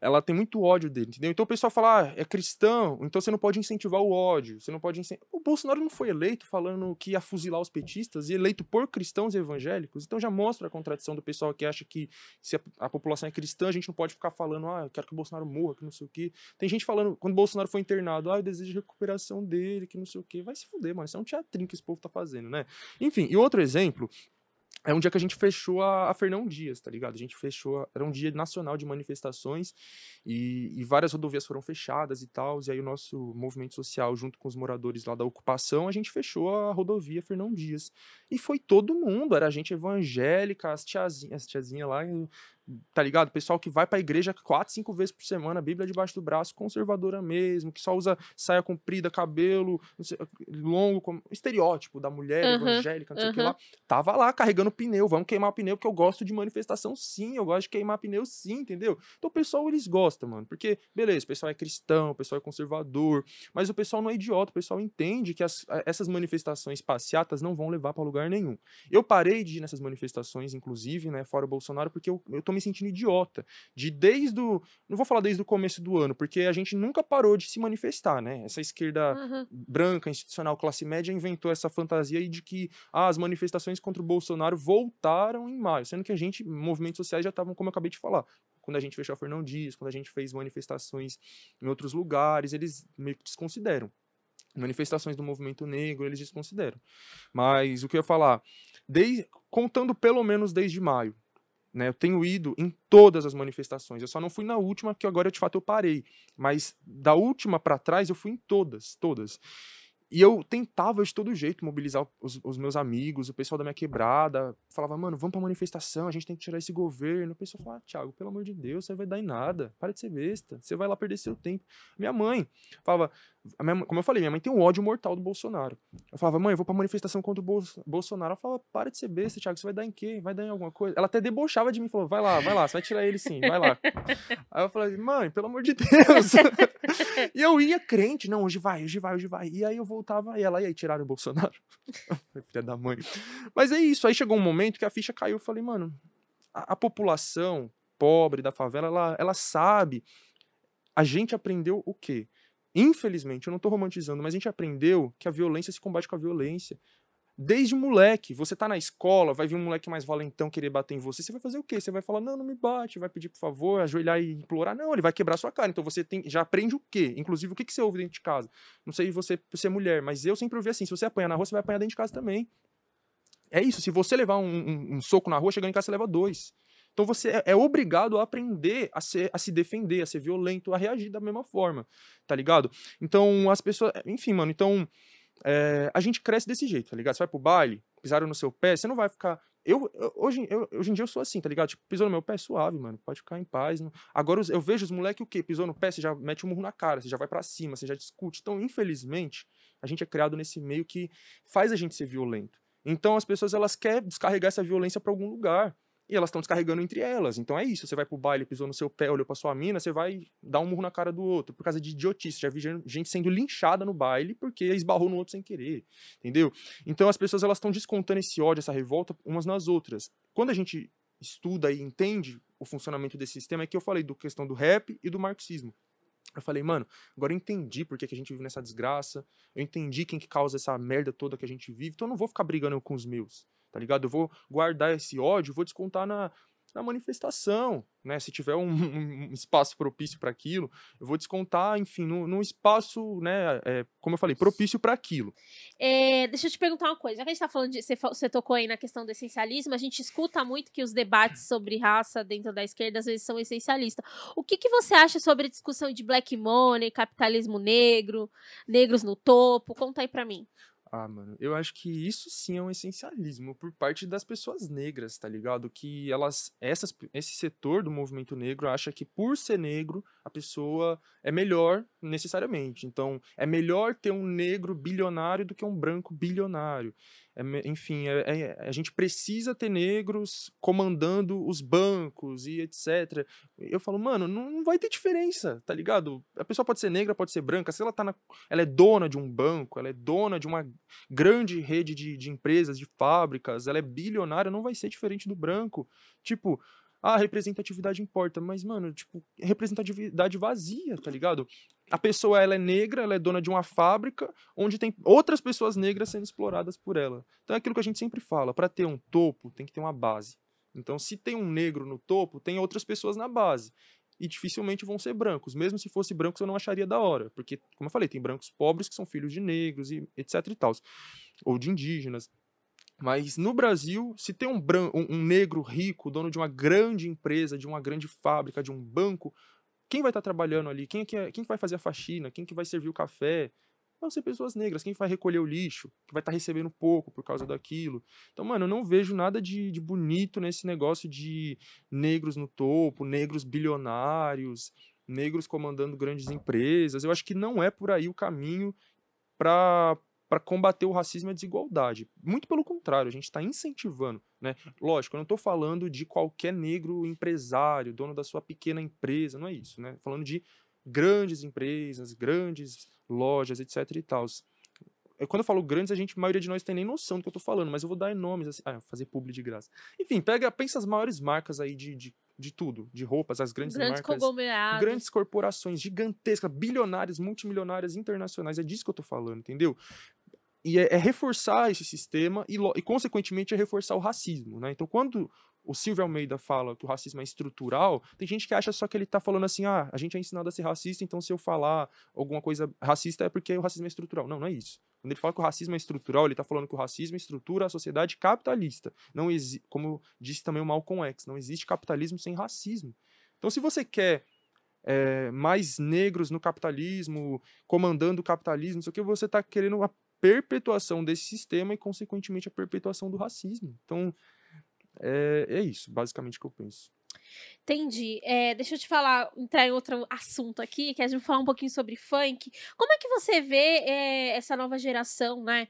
ela tem muito ódio dele, entendeu? Então o pessoal fala, ah, é cristão, então você não pode incentivar o ódio. Você não pode incentivar. O Bolsonaro não foi eleito falando que ia fuzilar os petistas e eleito por cristãos evangélicos. Então já mostra a contradição do pessoal que acha que se a, a população é cristã, a gente não pode ficar falando, ah, eu quero que o Bolsonaro morra, que não sei o quê. Tem gente falando, quando o Bolsonaro foi internado, ah, eu desejo recuperação dele, que não sei o quê. Vai se fuder, mano. Isso é um teatrinho que esse povo tá fazendo, né? Enfim, e outro exemplo é um dia que a gente fechou a, a Fernão Dias, tá ligado? A gente fechou, era um dia nacional de manifestações e, e, várias rodovias foram fechadas e tal, e aí o nosso movimento social, junto com os moradores lá da ocupação, a gente fechou a rodovia Fernão Dias. E foi todo mundo, era gente evangélica, as tiazinhas, as tiazinhas lá, tá ligado? Pessoal que vai pra igreja quatro, cinco vezes por semana, Bíblia debaixo do braço, conservadora mesmo, que só usa saia comprida, cabelo sei, longo, como, estereótipo da mulher uhum, evangélica, não sei o que lá. Tava lá carregando pneu, vamos queimar pneu, porque eu gosto de manifestação sim, eu gosto de queimar pneu sim, entendeu? Então o pessoal, eles gostam, mano, porque, beleza, o pessoal é cristão, o pessoal é conservador, mas o pessoal não é idiota, o pessoal entende que as, essas manifestações passeatas não vão levar para lugar nenhum. Eu parei de ir nessas manifestações, inclusive, né, fora o Bolsonaro, porque eu, eu tô me me sentindo idiota. De desde o. Não vou falar desde o começo do ano, porque a gente nunca parou de se manifestar, né? Essa esquerda uhum. branca, institucional, classe média, inventou essa fantasia aí de que ah, as manifestações contra o Bolsonaro voltaram em maio, sendo que a gente, movimentos sociais já estavam, como eu acabei de falar, quando a gente fechou a Fernão Dias, quando a gente fez manifestações em outros lugares, eles meio que desconsideram. Manifestações do movimento negro, eles desconsideram. Mas o que eu ia falar, desde, contando pelo menos desde maio, né? Eu tenho ido em todas as manifestações. Eu só não fui na última, que agora de fato eu parei. Mas da última para trás eu fui em todas, todas. E eu tentava de todo jeito mobilizar os, os, meus amigos, o pessoal da minha quebrada. Falava, mano, vamos pra manifestação, a gente tem que tirar esse governo. O pessoal falava, ah, Thiago, pelo amor de Deus, você vai dar em nada. Para de ser besta. Você vai lá perder seu tempo. Minha mãe falava, minha, como eu falei, minha mãe tem um ódio mortal do Bolsonaro. Eu falava, mãe, eu vou pra manifestação contra o Bol Bolsonaro. Ela falava, para de ser besta, Thiago, você vai dar em quê? Vai dar em alguma coisa? Ela até debochava de mim, falou, vai lá, vai lá, você vai tirar ele sim, vai lá. Aí eu falei, mãe, pelo amor de Deus. e eu ia crente, não, hoje vai, hoje vai, hoje vai. E aí eu voltava e ela, e aí tiraram o Bolsonaro? Filha da mãe. Mas é isso, aí chegou um momento que a ficha caiu, eu falei, mano, a, a população pobre da favela, ela, ela sabe. A gente aprendeu o quê? Infelizmente, eu não tô romantizando, mas a gente aprendeu que a violência se combate com a violência. Desde moleque, você tá na escola, vai vir um moleque mais valentão querer bater em você, você vai fazer o quê? Você vai falar, não, não me bate, vai pedir por favor, ajoelhar e implorar. Não, ele vai quebrar sua cara. Então você tem, já aprende o quê? Inclusive, o que, que você ouve dentro de casa? Não sei você, você é mulher, mas eu sempre ouvi assim, se você apanha na rua, você vai apanhar dentro de casa também. É isso, se você levar um, um, um soco na rua, chegando em casa, você leva dois. Então você é, é obrigado a aprender a, ser, a se defender, a ser violento, a reagir da mesma forma, tá ligado? Então as pessoas, enfim, mano, então é, a gente cresce desse jeito, tá ligado? Você vai pro baile, pisaram no seu pé, você não vai ficar. Eu, eu hoje, eu, hoje em dia eu sou assim, tá ligado? Tipo, pisou no meu pé, suave, mano. Pode ficar em paz. Não... Agora eu vejo os moleques o quê? Pisou no pé, você já mete um murro na cara, você já vai para cima, você já discute. Então, infelizmente, a gente é criado nesse meio que faz a gente ser violento. Então as pessoas elas querem descarregar essa violência para algum lugar e elas estão descarregando entre elas. Então é isso, você vai pro baile, pisou no seu pé, olhou pra sua mina, você vai dar um murro na cara do outro, por causa de idiotice. Já vi gente sendo linchada no baile porque esbarrou no outro sem querer, entendeu? Então as pessoas elas estão descontando esse ódio, essa revolta umas nas outras. Quando a gente estuda e entende o funcionamento desse sistema, é que eu falei do questão do rap e do marxismo. Eu falei, mano, agora eu entendi por que, que a gente vive nessa desgraça, eu entendi quem que causa essa merda toda que a gente vive, então eu não vou ficar brigando com os meus tá ligado? Eu vou guardar esse ódio, vou descontar na, na manifestação, né? Se tiver um, um espaço propício para aquilo, eu vou descontar, enfim, num, num espaço, né? É, como eu falei, propício para aquilo. É, deixa eu te perguntar uma coisa. Já que a gente tá falando de. Você, você tocou aí na questão do essencialismo, a gente escuta muito que os debates sobre raça dentro da esquerda às vezes são essencialistas. O que, que você acha sobre a discussão de black money, capitalismo negro, negros no topo? Conta aí para mim. Ah, mano, eu acho que isso sim é um essencialismo por parte das pessoas negras, tá ligado? Que elas, essas, esse setor do movimento negro acha que por ser negro a pessoa é melhor necessariamente. Então, é melhor ter um negro bilionário do que um branco bilionário. É, enfim, é, é, a gente precisa ter negros comandando os bancos e etc. Eu falo, mano, não, não, vai ter diferença, tá ligado? A pessoa pode ser negra, pode ser branca, se ela tá na, ela é dona de um banco, ela é dona de uma grande rede de, de empresas, de fábricas, ela é bilionária, não vai ser diferente do branco. Tipo, ah, representatividade importa, mas, mano, tipo, representatividade vazia, tá ligado? A pessoa, ela é negra, ela é dona de uma fábrica onde tem outras pessoas negras sendo exploradas por ela. Então é aquilo que a gente sempre fala, para ter um topo, tem que ter uma base. Então, se tem um negro no topo, tem outras pessoas na base. E dificilmente vão ser brancos. Mesmo se fosse brancos, eu não acharia da hora. Porque, como eu falei, tem brancos pobres que são filhos de negros e etc e tal. Ou de indígenas. Mas no Brasil, se tem um, branco, um, negro rico, dono de uma grande empresa, de uma grande fábrica, de um banco, quem vai estar tá trabalhando ali? Quem, é que é, quem vai fazer a faxina? Quem que vai servir o café? Vão ser pessoas negras. Quem vai recolher o lixo? Que vai estar tá recebendo pouco por causa daquilo. Então, mano, eu não vejo nada de, de bonito nesse negócio de negros no topo, negros bilionários, negros comandando grandes empresas. Eu acho que não é por aí o caminho para para combater o racismo e a desigualdade. Muito pelo contrário, a gente está incentivando. Né? Lógico, eu não estou falando de qualquer negro empresário, dono da sua pequena empresa, não é isso. Né? Falando de grandes empresas, grandes lojas, etc. e tal. Quando eu falo grandes, a gente, a maioria de nós tem nem noção do que eu estou falando, mas eu vou dar nomes assim. Ah, fazer publi de graça. Enfim, pega, pensa as maiores marcas aí de, de de tudo, de roupas, as grandes, grandes marcas, grandes corporações gigantescas, bilionárias, multimilionárias, internacionais, é disso que eu tô falando, entendeu? E é, é, reforçar esse sistema e, e, consequentemente, é reforçar o racismo. Né? Então, quando o Silvio Almeida fala que o racismo é estrutural, tem gente que acha só que ele está falando assim: ah, a gente é ensinado a ser racista, então se eu falar alguma coisa racista é porque o racismo é estrutural. Não, não é isso. Quando ele fala que o racismo é estrutural, ele está falando que o racismo estrutura a sociedade capitalista. Não Como disse também o Malcolm X, não existe capitalismo sem racismo. Então, se você quer é, mais negros no capitalismo, comandando o capitalismo, isso que você está querendo perpetuação desse sistema e, consequentemente, a perpetuação do racismo. Então, é, é isso, basicamente, que eu penso. Entendi. É, deixa eu te falar, entrar em outro assunto aqui, que a gente vai falar um pouquinho sobre funk. Como é que você vê é, essa nova geração, né?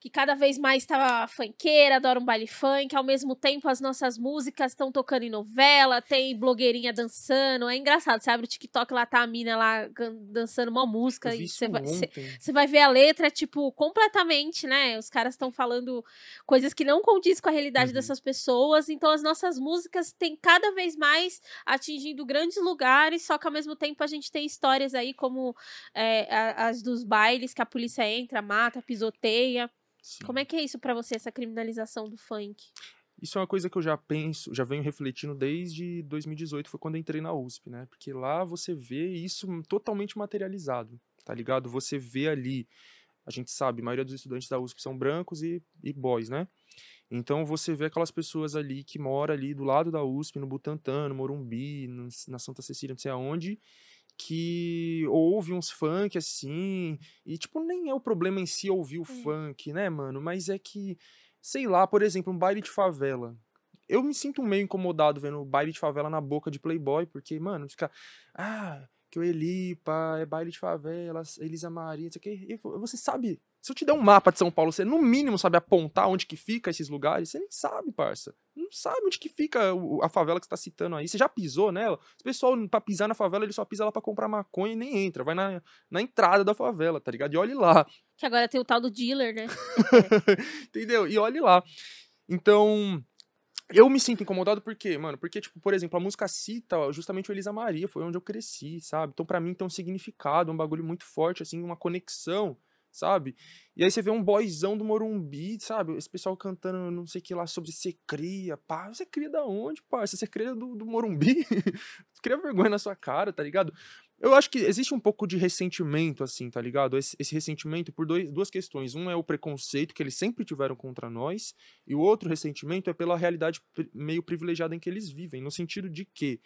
Que cada vez mais tá funkeira, adora um baile funk, ao mesmo tempo as nossas músicas estão tocando em novela, tem blogueirinha dançando, é engraçado, você abre o TikTok, lá tá a mina lá dançando uma música e você vai, vai ver a letra, tipo, completamente, né, os caras estão falando coisas que não condiz com a realidade uhum. dessas pessoas, então as nossas músicas têm cada vez mais atingindo grandes lugares, só que ao mesmo tempo a gente tem histórias aí como é, as dos bailes, que a polícia entra, mata, pisoteia, Sim. Como é que é isso para você, essa criminalização do funk? Isso é uma coisa que eu já penso, já venho refletindo desde 2018, foi quando entrei na USP, né? Porque lá você vê isso totalmente materializado, tá ligado? Você vê ali, a gente sabe, a maioria dos estudantes da USP são brancos e, e boys, né? Então você vê aquelas pessoas ali que moram ali do lado da USP, no Butantã, no Morumbi, no, na Santa Cecília, não sei aonde, que ouve uns funk assim, e tipo, nem é o problema em si ouvir o é. funk, né, mano? Mas é que, sei lá, por exemplo, um baile de favela. Eu me sinto meio incomodado vendo o baile de favela na boca de Playboy, porque, mano, fica. Ah, que o Elipa é baile de favela, Elisa Maria, não sei o que. Você sabe se eu te der um mapa de São Paulo, você no mínimo sabe apontar onde que fica esses lugares? Você nem sabe, parça. Não sabe onde que fica a favela que você tá citando aí. Você já pisou nela? O pessoal, pra pisar na favela, ele só pisa lá pra comprar maconha e nem entra. Vai na, na entrada da favela, tá ligado? E olhe lá. Que agora tem o tal do dealer, né? Entendeu? E olhe lá. Então, eu me sinto incomodado por quê, mano? Porque, tipo, por exemplo, a música cita justamente o Elisa Maria, foi onde eu cresci, sabe? Então, para mim, tem um significado, um bagulho muito forte, assim, uma conexão sabe? E aí você vê um boyzão do Morumbi, sabe? Esse pessoal cantando não sei o que lá sobre ser cria, pá. Você cria da onde, pá? Você cria do, do Morumbi? cria vergonha na sua cara, tá ligado? Eu acho que existe um pouco de ressentimento, assim, tá ligado? Esse, esse ressentimento por dois, duas questões. Um é o preconceito que eles sempre tiveram contra nós, e o outro ressentimento é pela realidade meio privilegiada em que eles vivem, no sentido de que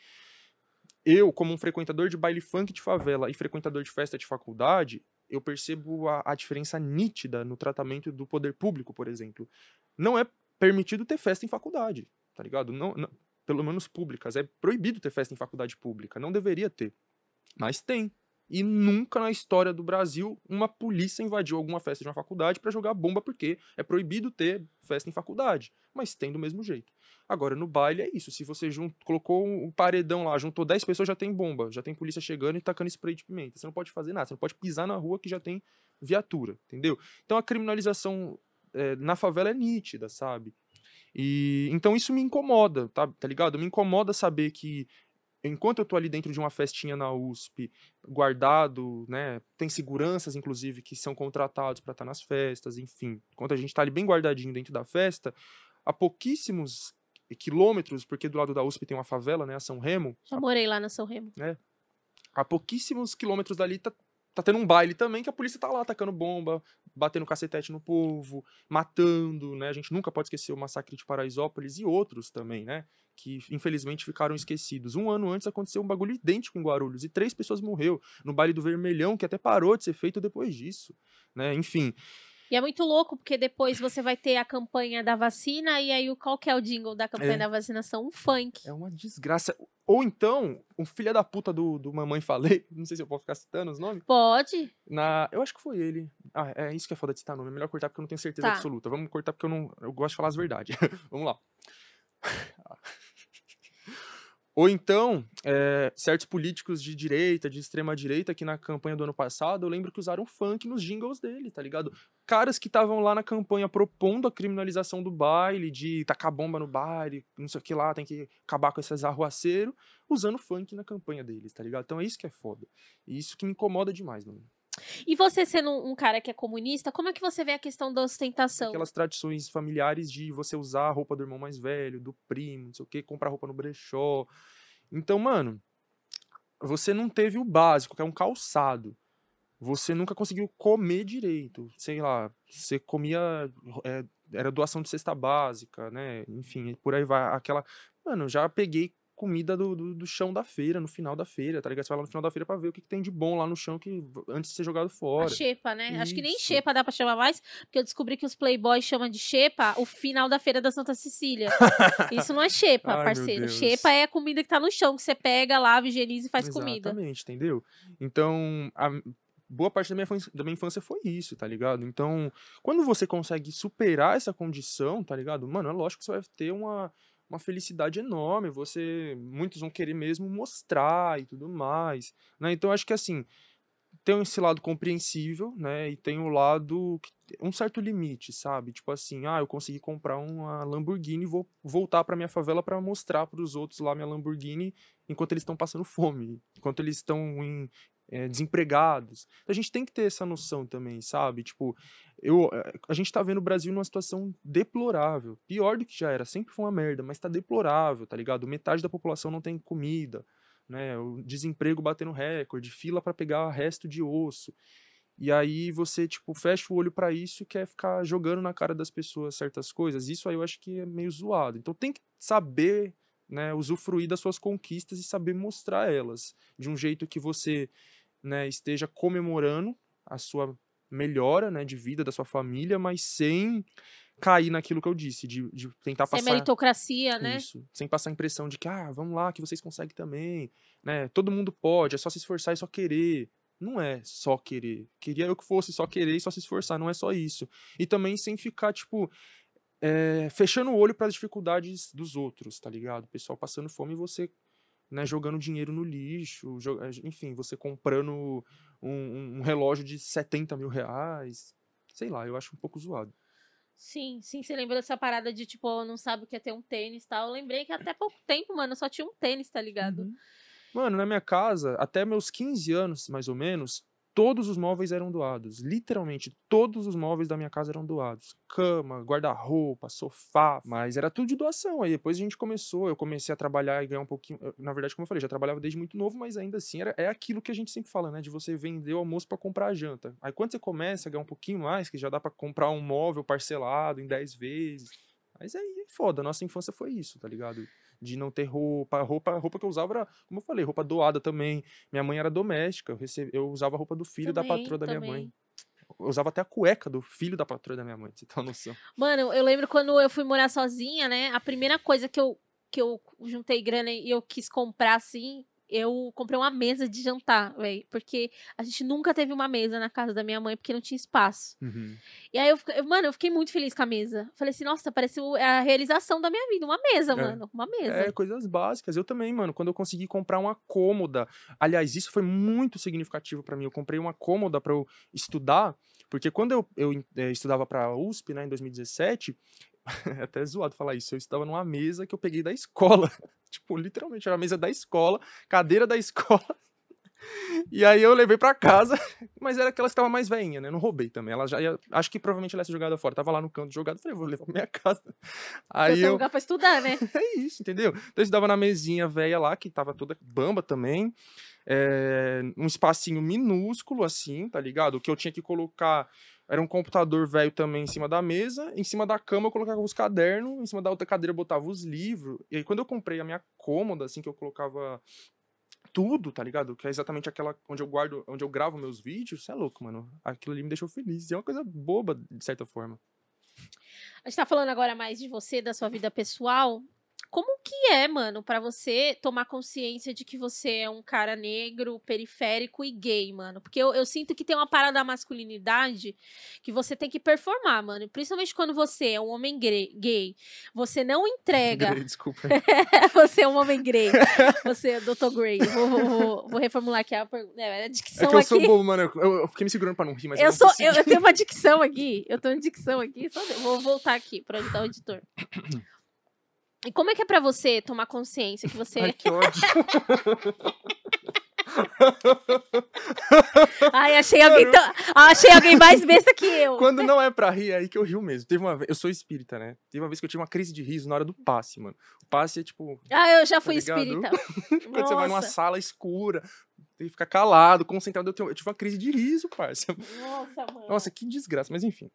eu, como um frequentador de baile funk de favela e frequentador de festa de faculdade, eu percebo a, a diferença nítida no tratamento do poder público, por exemplo. Não é permitido ter festa em faculdade, tá ligado? Não, não, pelo menos públicas. É proibido ter festa em faculdade pública. Não deveria ter. Mas tem. E nunca na história do Brasil uma polícia invadiu alguma festa de uma faculdade para jogar bomba, porque é proibido ter festa em faculdade. Mas tem do mesmo jeito. Agora, no baile é isso. Se você junt, colocou um paredão lá, juntou 10 pessoas, já tem bomba. Já tem polícia chegando e tacando spray de pimenta. Você não pode fazer nada. Você não pode pisar na rua que já tem viatura, entendeu? Então a criminalização é, na favela é nítida, sabe? E então isso me incomoda, tá, tá ligado? Me incomoda saber que enquanto eu tô ali dentro de uma festinha na USP, guardado, né, tem seguranças inclusive que são contratados para estar tá nas festas, enfim. Enquanto a gente tá ali bem guardadinho dentro da festa, há pouquíssimos quilômetros, porque do lado da USP tem uma favela, né, a São Remo. Já morei lá na São Remo. É. Há pouquíssimos quilômetros dali tá, tá tendo um baile também que a polícia tá lá atacando bomba, batendo cacetete no povo, matando, né? A gente nunca pode esquecer o massacre de Paraisópolis e outros também, né? Que infelizmente ficaram esquecidos. Um ano antes aconteceu um bagulho idêntico em Guarulhos e três pessoas morreram no baile do Vermelhão, que até parou de ser feito depois disso, né? Enfim. E é muito louco, porque depois você vai ter a campanha da vacina, e aí qual que é o jingle da campanha é. da vacinação? Um funk. É uma desgraça. Ou então, um filho da puta do, do Mamãe Falei, não sei se eu posso ficar citando os nomes. Pode. Na, eu acho que foi ele. Ah, é isso que é foda de citar nome. É melhor cortar porque eu não tenho certeza tá. absoluta. Vamos cortar porque eu não. Eu gosto de falar as verdades. Vamos lá. Ou então, é, certos políticos de direita, de extrema direita, que na campanha do ano passado, eu lembro que usaram funk nos jingles dele, tá ligado? Caras que estavam lá na campanha propondo a criminalização do baile, de tacar bomba no baile, não sei o que lá, tem que acabar com esses arruaceiros, usando funk na campanha deles, tá ligado? Então é isso que é foda. E isso que me incomoda demais, mano. E você sendo um cara que é comunista, como é que você vê a questão da ostentação? Aquelas tradições familiares de você usar a roupa do irmão mais velho, do primo, não sei o que, comprar roupa no brechó. Então, mano, você não teve o básico, que é um calçado. Você nunca conseguiu comer direito. Sei lá, você comia. É, era doação de cesta básica, né? Enfim, por aí vai. Aquela. Mano, já peguei comida do, do, do chão da feira, no final da feira, tá ligado? Você vai lá no final da feira pra ver o que, que tem de bom lá no chão que antes de ser jogado A fora. xepa, né? Acho que nem Isso. xepa dá pra chamar mais, porque eu descobri que os playboys chamam de xepa o final da feira da Santa Cecília. Isso não é xepa, Ai, parceiro. Xepa é a comida que tá no chão, que você pega, lava, higieniza e faz comida. Exatamente, entendeu? Então, a boa parte da minha, da minha infância foi isso, tá ligado? Então, quando você consegue superar essa condição, tá ligado? Mano, é lógico que você vai ter uma, uma felicidade enorme, você... Muitos vão querer mesmo mostrar e tudo mais, né? Então, acho que assim, tem esse lado compreensível, né? E tem o lado... Um certo limite, sabe? Tipo assim, ah, eu consegui comprar uma Lamborghini vou voltar pra minha favela pra mostrar pros outros lá minha Lamborghini enquanto eles estão passando fome, enquanto eles estão em, eh, desempregados. Então, a gente tem que ter essa noção também, sabe? Tipo, eu, eh, a gente tá vendo o Brasil numa situação deplorável. Pior do que já era, sempre foi uma merda, mas tá deplorável, tá ligado? Metade da população não tem comida, né? O desemprego batendo recorde, fila pra pegar resto de osso. E aí você, tipo, fecha o olho pra isso e quer ficar jogando na cara das pessoas certas coisas. Isso aí eu acho que é meio zoado. Então tem que saber, né, usufruir das suas conquistas e saber mostrar elas de um jeito que você, né, esteja comemorando a sua melhora, né, de vida da sua família, mas sem cair naquilo que eu disse, de, de tentar Sem passar meritocracia, né? isso, sem passar a impressão de que, ah, vamos lá, que vocês conseguem também, né? Todo mundo pode, é só se esforçar e só querer. Não é só querer. Queria eu que fosse só querer e só se esforçar, não é só isso. E também sem ficar, tipo, é, fechando o olho para as dificuldades dos outros, tá ligado? O pessoal passando fome e você, né, jogando dinheiro no lixo, eh, enfim, você comprando um, um- um relógio de 70 mil reais. Sei lá, eu acho um pouco zoado. Sim, sim, você lembra dessa parada de, tipo, não sabe o que é ter um tênis e tal. Eu lembrei que até pouco tempo, mano, só tinha um tênis, tá ligado? Uhum. Mano, na minha casa, até meus 15 anos, mais ou menos, todos os móveis eram doados. Literalmente, todos os móveis da minha casa eram doados. Cama, guarda-roupa, sofá, mas era tudo de doação. Aí depois a gente começou, eu comecei a trabalhar e ganhar um pouquinho. Na verdade, como eu falei, já trabalhava desde muito novo, mas ainda assim era, é aquilo que a gente sempre fala, né? De você vender o almoço pra comprar a janta. Aí quando você começa a ganhar um pouquinho mais, que já dá pra comprar um móvel parcelado em 10 vezes. Mas aí é foda, nossa infância foi isso, tá ligado? De não ter roupa. A roupa, roupa que eu usava era, como eu falei, roupa doada também. Minha mãe era doméstica, eu, rece... eu usava a roupa do filho da Também, patroa da minha também. mãe. Eu usava até a cueca do filho da patroa da minha mãe, você ter uma noção. Mano, eu lembro quando eu fui morar sozinha, né? A primeira coisa que eu, que eu juntei grana e eu quis comprar, assim, eu comprei uma mesa de jantar, velho. Porque a gente nunca teve uma mesa na casa da minha mãe, porque não tinha espaço. E aí, eu, eu- mano, eu fiquei muito feliz com a mesa. Falei assim, nossa, parece é a realização da minha vida. Uma mesa, É. mano. Uma mesa. É, coisas básicas. Eu também, mano, quando eu consegui comprar uma cômoda. Aliás, isso foi muito significativo pra mim. Eu comprei uma cômoda pra eu estudar, porque quando eu, eu eh, estudava pra USP, né, em 2017, é até zoado falar isso, eu estudava numa mesa que eu peguei da escola. tipo, literalmente, era a mesa da escola, cadeira da escola. E aí eu levei pra casa, mas era aquela que estava mais veinha, né? Não roubei também. Ela já ia, acho que provavelmente ela ia ser jogada fora. Tava lá no canto jogada, falei, vou levar pra minha casa. Aí eu eu, lugar pra estudar, né? é isso, entendeu? Então eu estudava na mesinha velha lá, que tava toda bamba também. é, um espacinho minúsculo, assim, tá ligado? Que eu tinha que colocar era um computador velho também em cima da mesa. Em cima da cama eu colocava os cadernos, em cima da outra cadeira eu botava os livros. E aí quando eu comprei a minha cômoda, assim, que eu colocava tudo, tá ligado? Que é exatamente aquela onde eu guardo, onde eu gravo meus vídeos, você é louco, mano. Aquilo ali me deixou feliz. E é uma coisa boba, de certa forma. A gente tá falando agora mais de você, da sua vida pessoal. Como que é, mano, pra você tomar consciência de que você é um cara negro, periférico e gay, mano? Porque eu, eu sinto que tem uma parada da masculinidade que você tem que performar, mano. Principalmente quando você é um homem gay. Você não entrega. Desculpa. você é um homem gay. Você é Dr. Grey. Vou, vou- vou- vou reformular aqui a pergunta. É, a É dicção que eu aqui. sou bobo, mano. Eu, eu fiquei me segurando pra não rir, mas eu, Eu, sou, eu, eu tenho uma dicção aqui. Eu tenho uma dicção aqui. Só vou voltar aqui para onde tá o editor. E como é que é pra você tomar consciência que você. Ai, que ódio. Ai, achei alguém, tão... achei alguém mais besta que eu. Quando não é pra rir, é aí que eu rio mesmo. Teve uma vez, eu sou espírita, né? Teve uma vez que eu tive uma crise de riso na hora do passe, mano. O passe é tipo, Ah, eu já fui ligado? espírita. quando você vai numa Nossa. sala escura, tem que ficar calado, concentrado. Eu, tenho- eu tive uma crise de riso, parça. Nossa, mano. Nossa, que desgraça, mas enfim.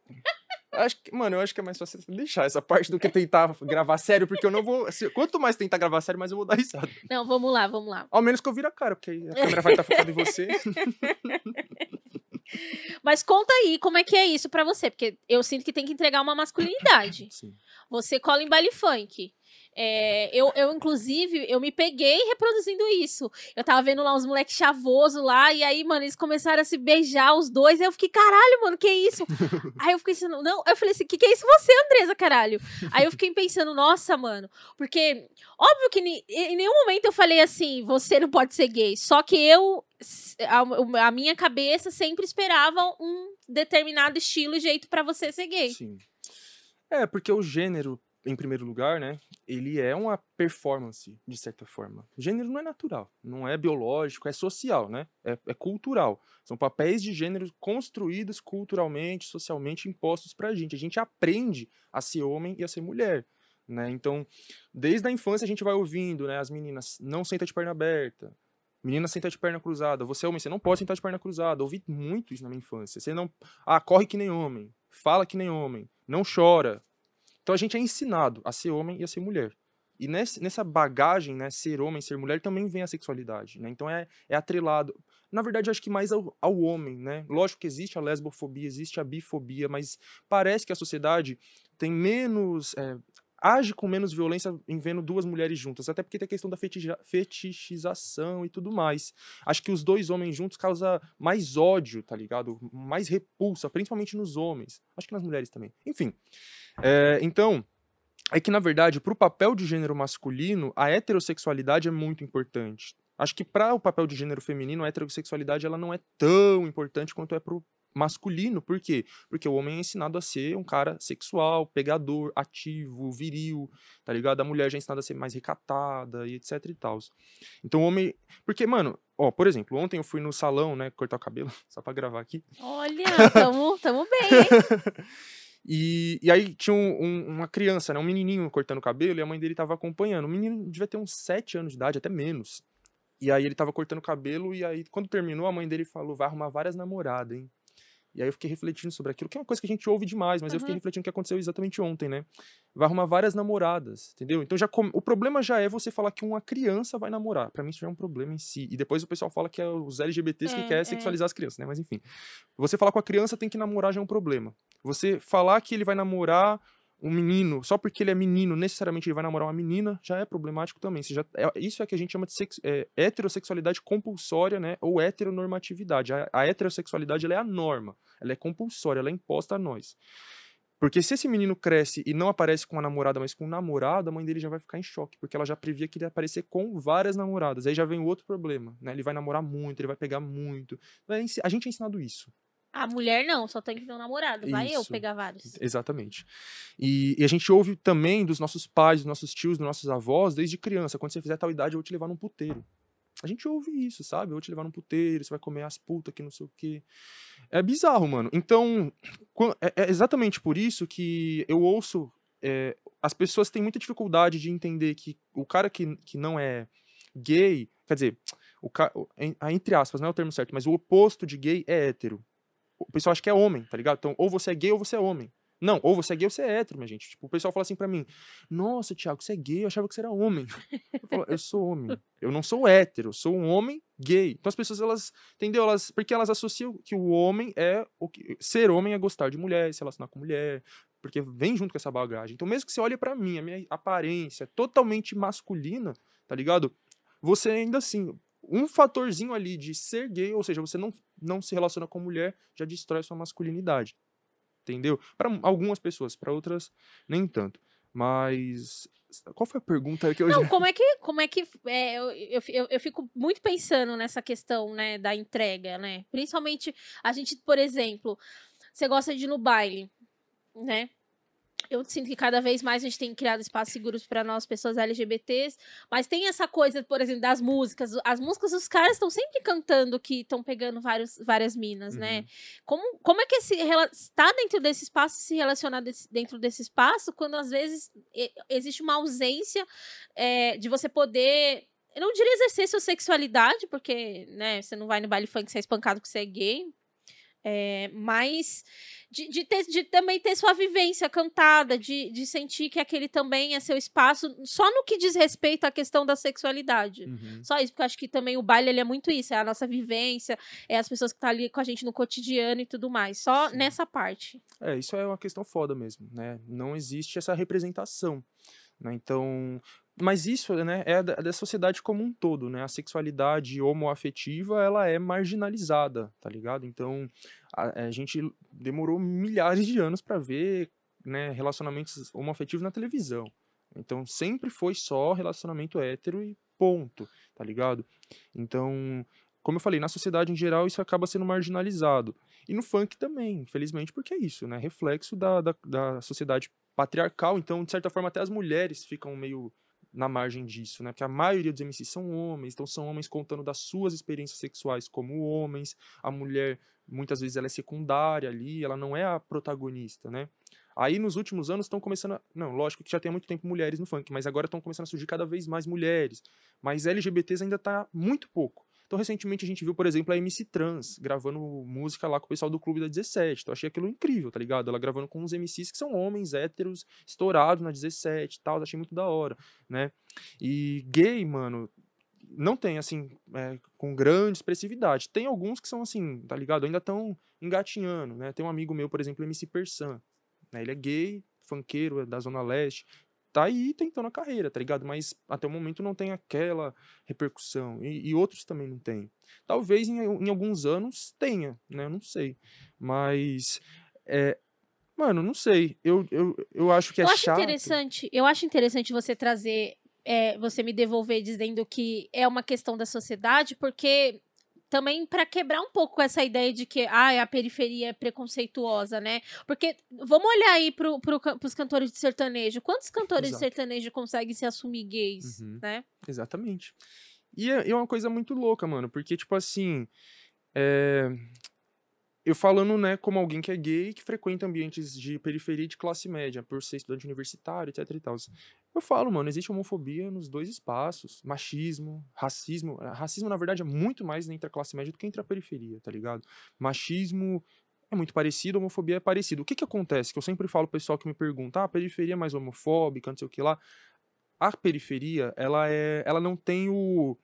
Acho que, mano, eu acho que é mais fácil deixar essa parte do que tentar gravar sério, porque eu não vou. se- quanto mais tentar gravar sério, mais eu vou dar risada. Não, vamos lá, vamos lá. Ao menos que eu vire a cara, porque aí a câmera vai estar focada em você. Mas conta aí como é que é isso pra você, porque eu sinto que tem que entregar uma masculinidade. Sim. Você cola em baile funk. É, eu, eu, inclusive, eu me peguei reproduzindo isso. Eu tava vendo lá uns moleques chavoso lá, e aí, mano, eles começaram a se beijar, os dois. Eu fiquei, caralho, mano, que isso? aí eu fiquei pensando, não, eu falei assim, que que é isso você, Andresa, caralho? Aí eu fiquei pensando, nossa, mano, porque, óbvio que ni- em nenhum momento eu falei assim, você não pode ser gay. Só que eu, a, a minha cabeça sempre esperava um determinado estilo e jeito pra você ser gay. Sim. É, porque o gênero, em primeiro lugar, né? Ele é uma performance, de certa forma. Gênero não é natural, não é biológico, é social, né? É, é cultural. São papéis de gênero construídos culturalmente, socialmente impostos pra gente. A gente aprende a ser homem e a ser mulher. Né? Então, desde a infância a gente vai ouvindo, né? As meninas, não senta de perna aberta. Menina senta de perna cruzada. Você é homem, você não pode sentar de perna cruzada. Ouvi muito isso na minha infância. Você não. Ah, corre que nem homem. Fala que nem homem. Não chora. Então a gente é ensinado a ser homem e a ser mulher. E nesse, nessa bagagem, né, ser homem, ser mulher, também vem a sexualidade, né? Então é, é atrelado. Na verdade, acho que mais ao, ao homem, né? Lógico que existe a lesbofobia, existe a bifobia, mas parece que a sociedade tem menos. é, age com menos violência em vendo duas mulheres juntas, até porque tem a questão da fetichização e tudo mais. Acho que os dois homens juntos causa mais ódio, tá ligado? Mais repulsa, principalmente nos homens. Acho que nas mulheres também. Enfim. É, então, é que na verdade, pro papel de gênero masculino, a heterossexualidade é muito importante. Acho que para o papel de gênero feminino, a heterossexualidade ela não é tão importante quanto é pro masculino. Por quê? Porque o homem é ensinado a ser um cara sexual, pegador, ativo, viril, tá ligado? A mulher já é ensinada a ser mais recatada e etc e tal. Então o homem. Porque, mano, ó, por exemplo, ontem eu fui no salão, né, cortar o cabelo, só pra gravar aqui. Olha, tamo, tamo bem, hein? E, e aí tinha um- um- uma criança, né, um menininho cortando o cabelo e a mãe dele tava acompanhando. O menino devia ter uns 7 anos de idade, até menos. E aí ele tava cortando o cabelo e aí quando terminou a mãe dele falou, vai arrumar várias namoradas, hein? E aí eu fiquei refletindo sobre aquilo, que é uma coisa que a gente ouve demais, mas eu fiquei Uhum. refletindo o que aconteceu exatamente ontem, né? Vai arrumar várias namoradas, entendeu? Então já come- o problema já é você falar que uma criança vai namorar. Pra mim isso já é um problema em si. E depois o pessoal fala que é os LGBTs É, que quer é. sexualizar as crianças, né? Mas enfim. Você falar com a criança tem que namorar já é um problema. Você falar que ele vai namorar um menino, só porque ele é menino, necessariamente ele vai namorar uma menina, já é problemático também. Já, é- isso é que a gente chama de é, heterossexualidade compulsória, né? Ou heteronormatividade. A, a heterossexualidade é a norma, ela é compulsória, ela é imposta a nós. Porque se esse menino cresce e não aparece com uma namorada, mas com um namorado, a mãe dele já vai ficar em choque, porque ela já previa que ele ia aparecer com várias namoradas. Aí já vem o outro problema, né? Ele vai namorar muito, ele vai pegar muito. É ensi- A gente é ensinado isso. A mulher não, só tem que ter um namorado. Vai eu Isso. pegar vários. Exatamente. E, e a gente ouve também dos nossos pais, dos nossos tios, dos nossos avós, desde criança. Quando você fizer tal idade, eu vou te levar num puteiro. A gente ouve isso, sabe? Eu vou te levar num puteiro, você vai comer as putas que não sei o quê. É bizarro, mano. Então, é, é exatamente por isso que eu ouço. é, as pessoas têm muita dificuldade de entender que o cara que, que não é gay, quer dizer, o entre aspas, não é o termo certo, mas o oposto de gay é hétero. O pessoal acha que é homem, tá ligado? Então, ou você é gay ou você é homem. Não, ou você é gay ou você é hétero, minha gente. Tipo, o pessoal fala assim pra mim: Nossa, Thiago, você é gay, eu achava que você era homem. Eu falo, eu sou homem. Eu não sou hétero, eu sou um homem gay. Então as pessoas, elas, entendeu? Elas, porque elas associam que o homem é. O que, ser homem é gostar de mulher, se relacionar com mulher. Porque vem junto com essa bagagem. Então, mesmo que você olhe pra mim, a minha aparência é totalmente masculina, tá ligado? Você ainda assim, um fatorzinho ali de ser gay, ou seja, você não, não se relaciona com mulher, já destrói sua masculinidade. Entendeu? Para algumas pessoas, para outras, nem tanto. Mas. Qual foi a pergunta que eu Não, já. como é que, como é que é, eu, eu, eu- fico muito pensando nessa questão, né, da entrega, né? Principalmente a gente, por exemplo, você gosta de ir no baile, né? Eu sinto que cada vez mais a gente tem criado espaços seguros para nós, pessoas LGBTs, mas tem essa coisa, por exemplo, das músicas. As músicas, os caras estão sempre cantando que estão pegando vários, várias minas, né? Uhum. Como, como é que esse rela- estar dentro desse espaço, se relacionar desse- dentro desse espaço, quando às vezes existe uma ausência é, de você poder. Eu não diria exercer sua sexualidade, porque né, você não vai no baile funk ser espancado porque você é gay. É, mais de, de, ter, de também ter sua vivência cantada, de, de sentir que aquele também é seu espaço, só no que diz respeito à questão da sexualidade. Uhum. Só isso, porque eu acho que também o baile ele é muito isso, é a nossa vivência, é as pessoas que estão tá ali com a gente no cotidiano e tudo mais. Só Sim. nessa parte. É, isso é uma questão foda mesmo, né? Não existe essa representação. Né? Então, mas isso né, é da, da, sociedade como um todo, né? A sexualidade homoafetiva, ela é marginalizada, tá ligado? Então, a, a gente demorou milhares de anos para ver né, relacionamentos homoafetivos na televisão. Então, sempre foi só relacionamento hétero e ponto, tá ligado? Então, como eu falei, na sociedade em geral isso acaba sendo marginalizado. E no funk também, infelizmente, porque é isso, né? Reflexo da, da, da sociedade patriarcal. Então, de certa forma, até as mulheres ficam meio na margem disso, né? Porque a maioria dos MCs são homens, então são homens contando das suas experiências sexuais como homens. A mulher, muitas vezes, ela é secundária ali, ela não é a protagonista, né? Aí, nos últimos anos, estão começando a... Não, lógico que já tem há muito tempo mulheres no funk, mas agora estão começando a surgir cada vez mais mulheres. Mas LGBTs ainda tá muito pouco. Então, recentemente a gente viu, por exemplo, a MC Trans gravando música lá com o pessoal do Clube da 17. Então, achei aquilo incrível, tá ligado? Ela gravando com uns MCs que são homens héteros, estourados na 17 e tal. Achei muito da hora, né? E gay, mano, não tem, assim, é, com grande expressividade. Tem alguns que são, assim, tá ligado? Ainda estão engatinhando, né? Tem um amigo meu, por exemplo, MC Persan. Né? Ele é gay, funkeiro, é da Zona Leste tá aí tentando a carreira, tá ligado? Mas até o momento não tem aquela repercussão. E, e outros também não tem. Talvez em, em, alguns anos tenha, né? Não sei. Mas. É, mano, não sei. Eu, eu, eu acho que é eu acho chato. Interessante, eu acho interessante você trazer. É, você me devolver dizendo que é uma questão da sociedade, porque também para quebrar um pouco essa ideia de que ah, a periferia é preconceituosa, né? Porque vamos olhar aí pro, pro, pros cantores de sertanejo. Quantos cantores Exato. de sertanejo conseguem se assumir gays, uhum. né? Exatamente. E é, é, uma coisa muito louca, mano, porque, tipo assim. É... Eu falando, né, como alguém que é gay que frequenta ambientes de periferia de classe média, por ser estudante universitário, etc e tal. Eu falo, mano, existe homofobia nos dois espaços. Machismo, racismo. Eh, racismo, na verdade, é muito mais entre a classe média do que entre a periferia, tá ligado? Machismo é muito parecido, homofobia é parecido. O que que acontece? Que eu sempre falo pro pessoal que me pergunta, ah, a periferia é mais homofóbica, não sei o que lá. A periferia, ela é, ela não tem o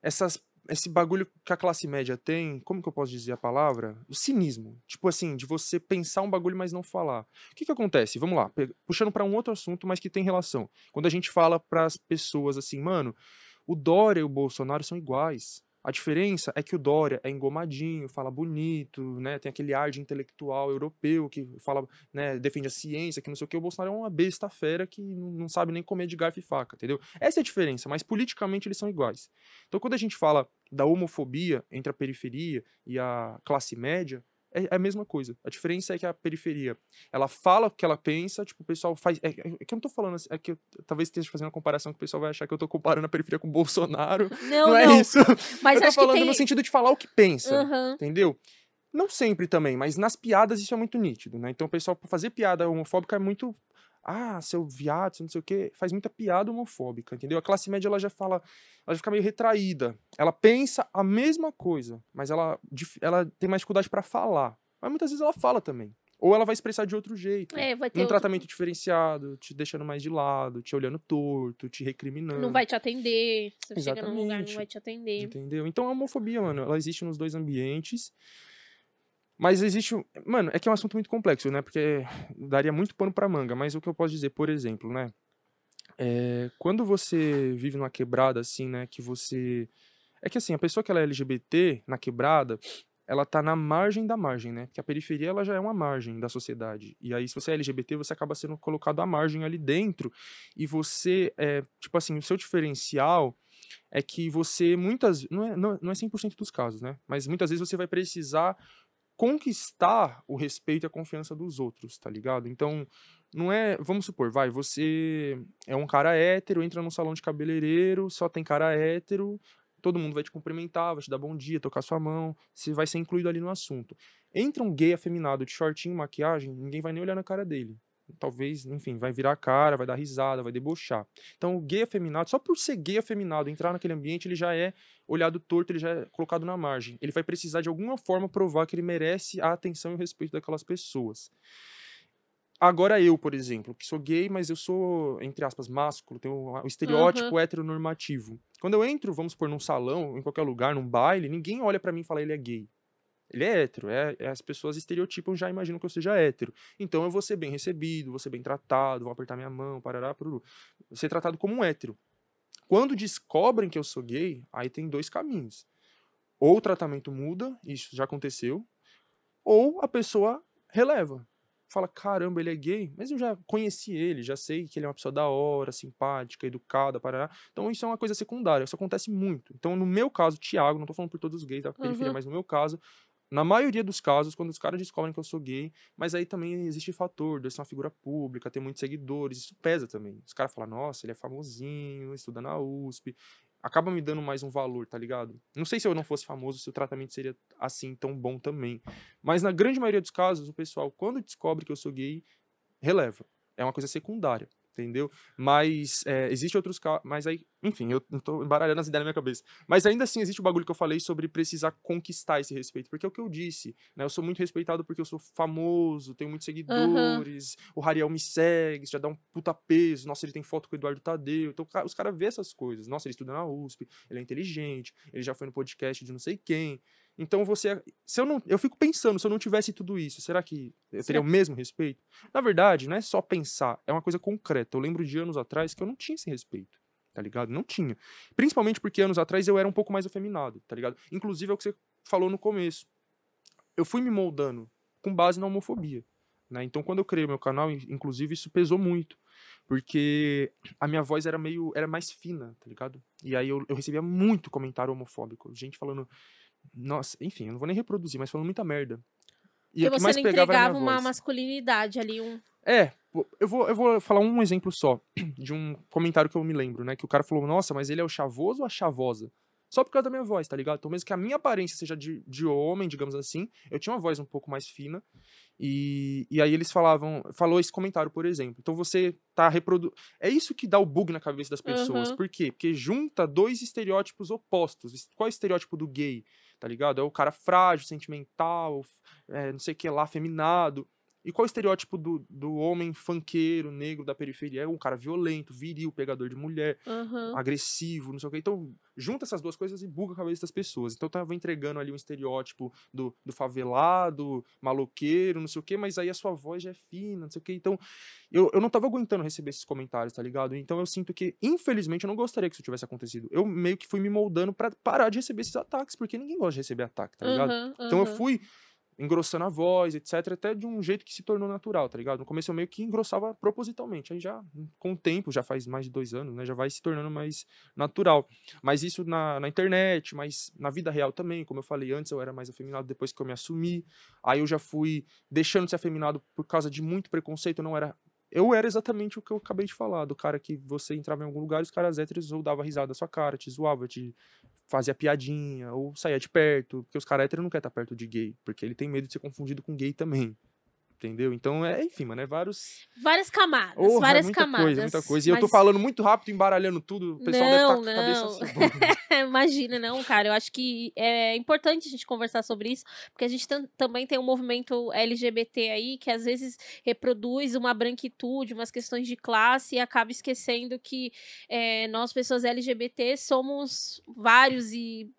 essas esse bagulho que a classe média tem, como que eu posso dizer a palavra? O cinismo. Tipo assim, de você pensar um bagulho, mas não falar. O que que acontece? Vamos lá, puxando para um outro assunto, mas que tem relação. Quando a gente fala para as pessoas assim, mano, o Dória e o Bolsonaro são iguais. A diferença é que o Dória é engomadinho, fala bonito, né? Tem aquele ar de intelectual europeu que fala, né, defende a ciência, que não sei o que. O Bolsonaro é uma besta fera que não sabe nem comer de garfo e faca, entendeu? Essa é a diferença, mas politicamente eles são iguais. Então quando a gente fala da homofobia entre a periferia e a classe média, é, é a mesma coisa. A diferença é que a periferia, ela fala o que ela pensa, tipo, o pessoal faz. É, é, é que eu não tô falando, assim, é que eu talvez esteja fazendo uma comparação que o pessoal vai achar que eu tô comparando a periferia com o Bolsonaro. Não, não, não. é isso. Mas eu tô falando tem... no sentido de falar o que pensa, uhum. entendeu? Não sempre também, mas nas piadas isso é muito nítido, né? Então o pessoal, pra fazer piada homofóbica, é muito ah, seu viado, não sei o quê, faz muita piada homofóbica, entendeu? A classe média ela já fala, ela já fica meio retraída. Ela pensa a mesma coisa, mas ela, ela tem mais dificuldade para falar. Mas muitas vezes ela fala também. Ou ela vai expressar de outro jeito. É, vai ter um outro... tratamento diferenciado, te deixando mais de lado, te olhando torto, te recriminando. Não vai te atender. Você Exatamente. chega num lugar, não vai te atender. Entendeu? Então a homofobia, mano, ela existe nos dois ambientes. Mas existe. Mano, é que é um assunto muito complexo, né? Porque daria muito pano pra manga. Mas o que eu posso dizer, por exemplo, né? É, quando você vive numa quebrada assim, né? Que você. É que assim, a pessoa que ela é LGBT na quebrada, ela tá na margem da margem, né? Porque a periferia ela já é uma margem da sociedade. E aí, se você é LGBT, você acaba sendo colocado à margem ali dentro. E você, é, tipo assim, o seu diferencial é que você muitas. Não é, não, não é 100% dos casos, né? Mas muitas vezes você vai precisar conquistar o respeito e a confiança dos outros, tá ligado? Então, não é. Vamos supor, vai, você é um cara hétero, entra num salão de cabeleireiro, só tem cara hétero, todo mundo vai te cumprimentar, vai te dar bom dia, tocar sua mão, você vai ser incluído ali no assunto. Entra um gay afeminado de shortinho, maquiagem, ninguém vai nem olhar na cara dele. Talvez, enfim, vai virar a cara, vai dar risada, vai debochar. Então, o gay afeminado, só por ser gay afeminado, entrar naquele ambiente, ele já é olhado torto, ele já é colocado na margem. Ele vai precisar de alguma forma provar que ele merece a atenção e o respeito daquelas pessoas. Agora eu, por exemplo, que sou gay, mas eu sou, entre aspas, másculo, tenho o estereótipo Uhum. heteronormativo. Quando eu entro, vamos supor, num salão, em qualquer lugar, num baile, ninguém olha pra mim e fala ele é gay. Ele é hétero, é, é- as pessoas estereotipam, já imaginam que eu seja hétero. Então eu vou ser bem recebido, vou ser bem tratado, vão apertar minha mão, parará. Vou ser tratado como um hétero. Quando descobrem que eu sou gay, aí tem dois caminhos. Ou o tratamento muda, isso já aconteceu, ou a pessoa releva. Fala, caramba, ele é gay, mas eu já conheci ele, já sei que ele é uma pessoa da hora, simpática, educada, parará. Então isso é uma coisa secundária, isso acontece muito. Então, no meu caso, Thiago, não tô falando por todos os gays da periferia, Uhum. mas no meu caso, na maioria dos casos, quando os caras descobrem que eu sou gay, mas aí também existe fator de eu ser uma figura pública, ter muitos seguidores, isso pesa também. Os caras falam, nossa, ele é famosinho, estuda na USP, acaba me dando mais um valor, tá ligado? Não sei se eu não fosse famoso, se o tratamento seria assim tão bom também. Mas na grande maioria dos casos, o pessoal, quando descobre que eu sou gay, releva. É uma coisa secundária, entendeu? Mas é, existe outros casos. Mas aí, enfim, eu não tô embaralhando as ideias na minha cabeça. Mas ainda assim existe o bagulho que eu falei sobre precisar conquistar esse respeito. Porque é o que eu disse, né? Eu sou muito respeitado porque eu sou famoso, tenho muitos seguidores, o Rariel me segue, isso já dá um puta peso. Nossa, ele tem foto com o Eduardo Tadeu. Então os caras vê essas coisas. Nossa, ele estuda na USP, ele é inteligente, ele já foi no podcast de não sei quem. Então você. Se eu não. Eu fico pensando, se eu não tivesse tudo isso, será que eu teria o mesmo respeito? Na verdade, não é só pensar, é uma coisa concreta. Eu lembro de anos atrás que eu não tinha esse respeito. Tá ligado? Não tinha. Principalmente porque anos atrás eu era um pouco mais afeminado, tá ligado? Inclusive é o que você falou no começo. Eu fui me moldando com base na homofobia. Né? Então, quando eu criei meu canal, in- inclusive, isso pesou muito. Porque a minha voz era meio. era mais fina, tá ligado? E aí eu, eu recebia muito comentário homofóbico. Gente falando. Nossa, enfim, eu não vou nem reproduzir, mas falando muita merda. E Porque que você mais não entregava uma voz. masculinidade ali, um. É, eu vou, eu vou falar um exemplo só de um comentário que eu me lembro, né? Que o cara falou, nossa, mas ele é o chavoso ou a chavosa? Só por causa da minha voz, tá ligado? Então, mesmo que a minha aparência seja de, de homem, digamos assim, eu tinha uma voz um pouco mais fina. E, e aí eles falavam, falou esse comentário, por exemplo. Então você tá reproduzindo. É isso que dá o bug na cabeça das pessoas. Uhum. Por quê? Porque junta dois estereótipos opostos. Qual é o estereótipo do gay? Tá ligado? É o cara frágil, sentimental, é, não sei o que lá, afeminado. E qual é o estereótipo do, do homem funkeiro, negro da periferia? É um cara violento, viril, pegador de mulher, Aham. agressivo, não sei o que. Então, junta essas duas coisas e buga a cabeça das pessoas. Então, eu tava entregando ali um estereótipo do, do favelado, maloqueiro, não sei o que, mas aí a sua voz já é fina, não sei o que. Então, eu, eu não tava aguentando receber esses comentários, tá ligado? Então, eu sinto que, infelizmente, eu não gostaria que isso tivesse acontecido. Eu meio que fui me moldando pra parar de receber esses ataques, porque ninguém gosta de receber ataque, tá ligado? aham, Então eu fui engrossando a voz, etc, até de um jeito que se tornou natural, tá ligado? No começo eu meio que engrossava propositalmente, aí já, com o tempo, já faz mais de dois anos, né, já vai se tornando mais natural. Mas isso na, na internet, mas na vida real também, como eu falei antes, eu era mais afeminado depois que eu me assumi, aí eu já fui deixando de ser afeminado por causa de muito preconceito, eu não era... Eu era exatamente o que eu acabei de falar, do cara que você entrava em algum lugar e os caras héteros ou dava risada da sua cara, te zoava, te fazia piadinha, ou saía de perto, porque os caras héteros não querem estar perto de gay, porque ele tem medo de ser confundido com gay também. Entendeu? Então, é, enfim, mano, é vários. Várias camadas, várias muita camadas. coisa, muita coisa. E eu tô mas- falando muito rápido, embaralhando tudo, o pessoal Não, deve estar com a cabeça assim. Imagina, não, cara. Eu acho que é importante a gente conversar sobre isso, porque a gente tam- também tem um movimento LGBT aí que às vezes reproduz uma branquitude, umas questões de classe e acaba esquecendo que é, nós, pessoas LGBT, somos vários e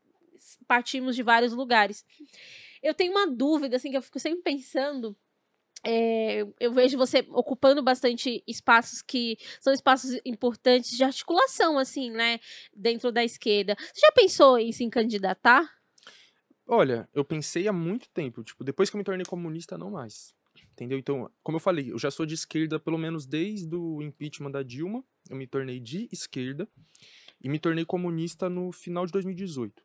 partimos de vários lugares. Eu tenho uma dúvida, assim, que eu fico sempre pensando. É, eu vejo você ocupando bastante espaços que são espaços importantes de articulação, assim, né? Dentro da esquerda. Você já pensou em se candidatar? Olha, eu pensei há muito tempo, tipo, depois que eu me tornei comunista, não mais. Entendeu? Então, como eu falei, eu já sou de esquerda pelo menos desde o impeachment da Dilma, eu me tornei de esquerda e me tornei comunista no final de 2018.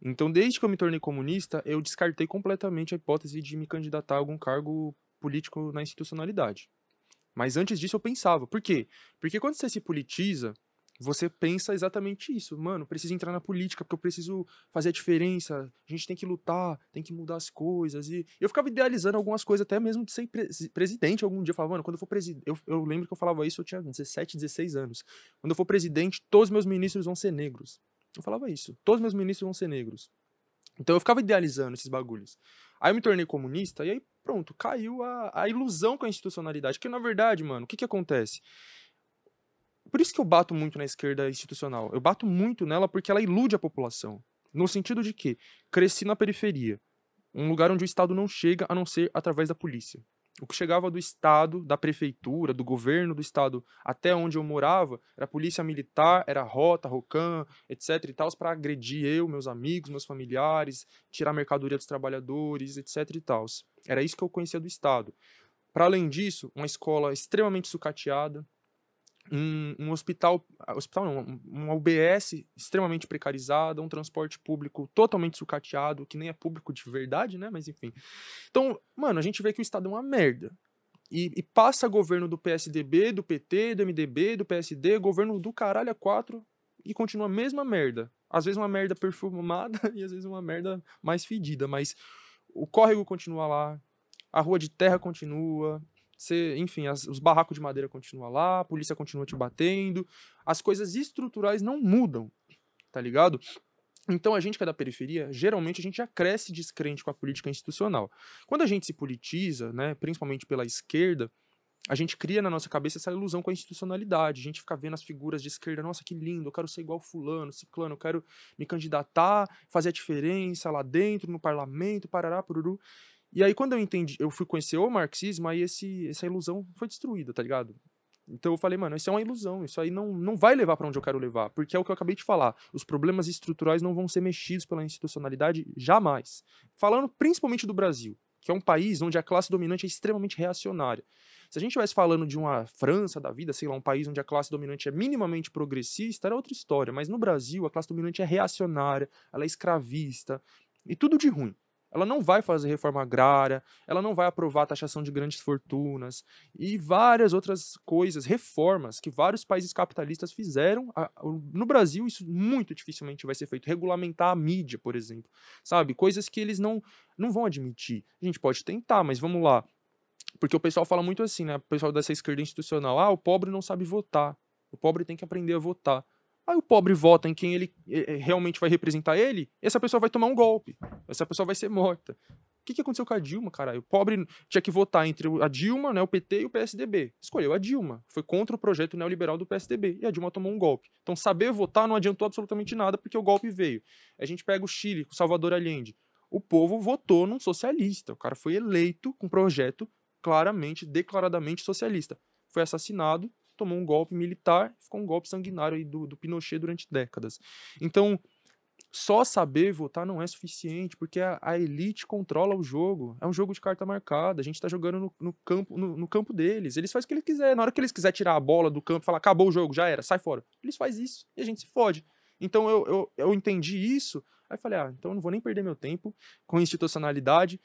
Então, desde que eu me tornei comunista, eu descartei completamente a hipótese de me candidatar a algum cargo político na institucionalidade. Mas antes disso eu pensava. Por quê? Porque quando você se politiza, você pensa exatamente isso. Mano, preciso entrar na política porque eu preciso fazer a diferença. A gente tem que lutar, tem que mudar as coisas. E eu ficava idealizando algumas coisas, até mesmo de ser pre presidente algum dia. Eu falava, mano, quando eu for presidente. Eu, eu lembro que eu falava isso, eu tinha 17, 16 anos. Quando eu for presidente, todos os meus ministros vão ser negros. Eu falava isso. Todos os meus ministros vão ser negros. Então eu ficava idealizando esses bagulhos. Aí eu me tornei comunista e aí pronto, caiu a, a ilusão com a institucionalidade. Que na verdade, mano, o que que acontece? Por isso que eu bato muito na esquerda institucional. Eu bato muito nela porque ela ilude a população. No sentido de que cresci na periferia, um lugar onde o Estado não chega a não ser através da polícia. O que chegava do Estado, da prefeitura, do governo do Estado até onde eu morava era polícia militar, era rota, ROCAM, etc e tal, para agredir eu, meus amigos, meus familiares, tirar mercadoria dos trabalhadores, etc e tal. Era isso que eu conhecia do Estado. Para além disso, uma escola extremamente sucateada, um, um, hospital, ah, hospital não, uma UBS extremamente precarizada, um transporte público totalmente sucateado, que nem é público de verdade, né? Mas enfim. Então, mano, a gente vê que o Estado é uma merda. E, e passa governo do PSDB, do PT, do MDB, do PSD, governo do caralho a quatro, e continua a mesma merda. Às vezes uma merda perfumada e às vezes uma merda mais fedida, mas o córrego continua lá, a rua de terra continua, você, enfim, as, os barracos de madeira continuam lá, a polícia continua te batendo, as coisas estruturais não mudam, tá ligado? Então a gente que é da periferia, geralmente a gente já cresce descrente com a política institucional. Quando a gente se politiza, né, principalmente pela esquerda, a gente cria na nossa cabeça essa ilusão com a institucionalidade. A gente fica vendo as figuras de esquerda, nossa, que lindo, eu quero ser igual fulano, ciclano, eu quero me candidatar, fazer a diferença lá dentro, no parlamento, parará, pururu. E aí, quando eu entendi, eu fui conhecer o marxismo, aí esse, essa ilusão foi destruída, tá ligado? Então eu falei, mano, isso é uma ilusão, isso aí não, não vai levar para onde eu quero levar, porque é o que eu acabei de falar, os problemas estruturais não vão ser mexidos pela institucionalidade jamais. Falando principalmente do Brasil, que é um país onde a classe dominante é extremamente reacionária. Se a gente estivesse falando de uma França da vida, sei lá, um país onde a classe dominante é minimamente progressista, era outra história, mas no Brasil a classe dominante é reacionária, ela é escravista, e tudo de ruim. Ela não vai fazer reforma agrária, ela não vai aprovar a taxação de grandes fortunas e várias outras coisas, reformas que vários países capitalistas fizeram. No Brasil, isso muito dificilmente vai ser feito. Regulamentar a mídia, por exemplo. Sabe? Coisas que eles não, não vão admitir. A gente pode tentar, mas vamos lá. Porque o pessoal fala muito assim, né? O pessoal dessa esquerda institucional. Ah, o pobre não sabe votar. O pobre tem que aprender a votar. Aí o pobre vota em quem ele é, realmente vai representar ele, essa pessoa vai tomar um golpe. Essa pessoa vai ser morta. O que, que aconteceu com a Dilma, caralho? O pobre tinha que votar entre a Dilma, né, o PT e o PSDB. Escolheu a Dilma. Foi contra o projeto neoliberal do PSDB. E a Dilma tomou um golpe. Então, saber votar não adiantou absolutamente nada, porque o golpe veio. A gente pega o Chile, com Salvador Allende. O povo votou num socialista. O cara foi eleito com um projeto claramente, declaradamente socialista. Foi assassinado, tomou um golpe militar, ficou um golpe sanguinário aí do, do Pinochet durante décadas. Então, só saber votar não é suficiente, porque a, a, elite controla o jogo. É um jogo de carta marcada. A gente tá jogando no, no campo, no, no, campo deles. Eles fazem o que eles quiserem. Na hora que eles quiserem tirar a bola do campo e falar, acabou o jogo, já era, sai fora. Eles fazem isso e a gente se fode. Então eu, eu, eu entendi isso. Aí falei, ah, então eu não vou nem perder meu tempo com institucionalidade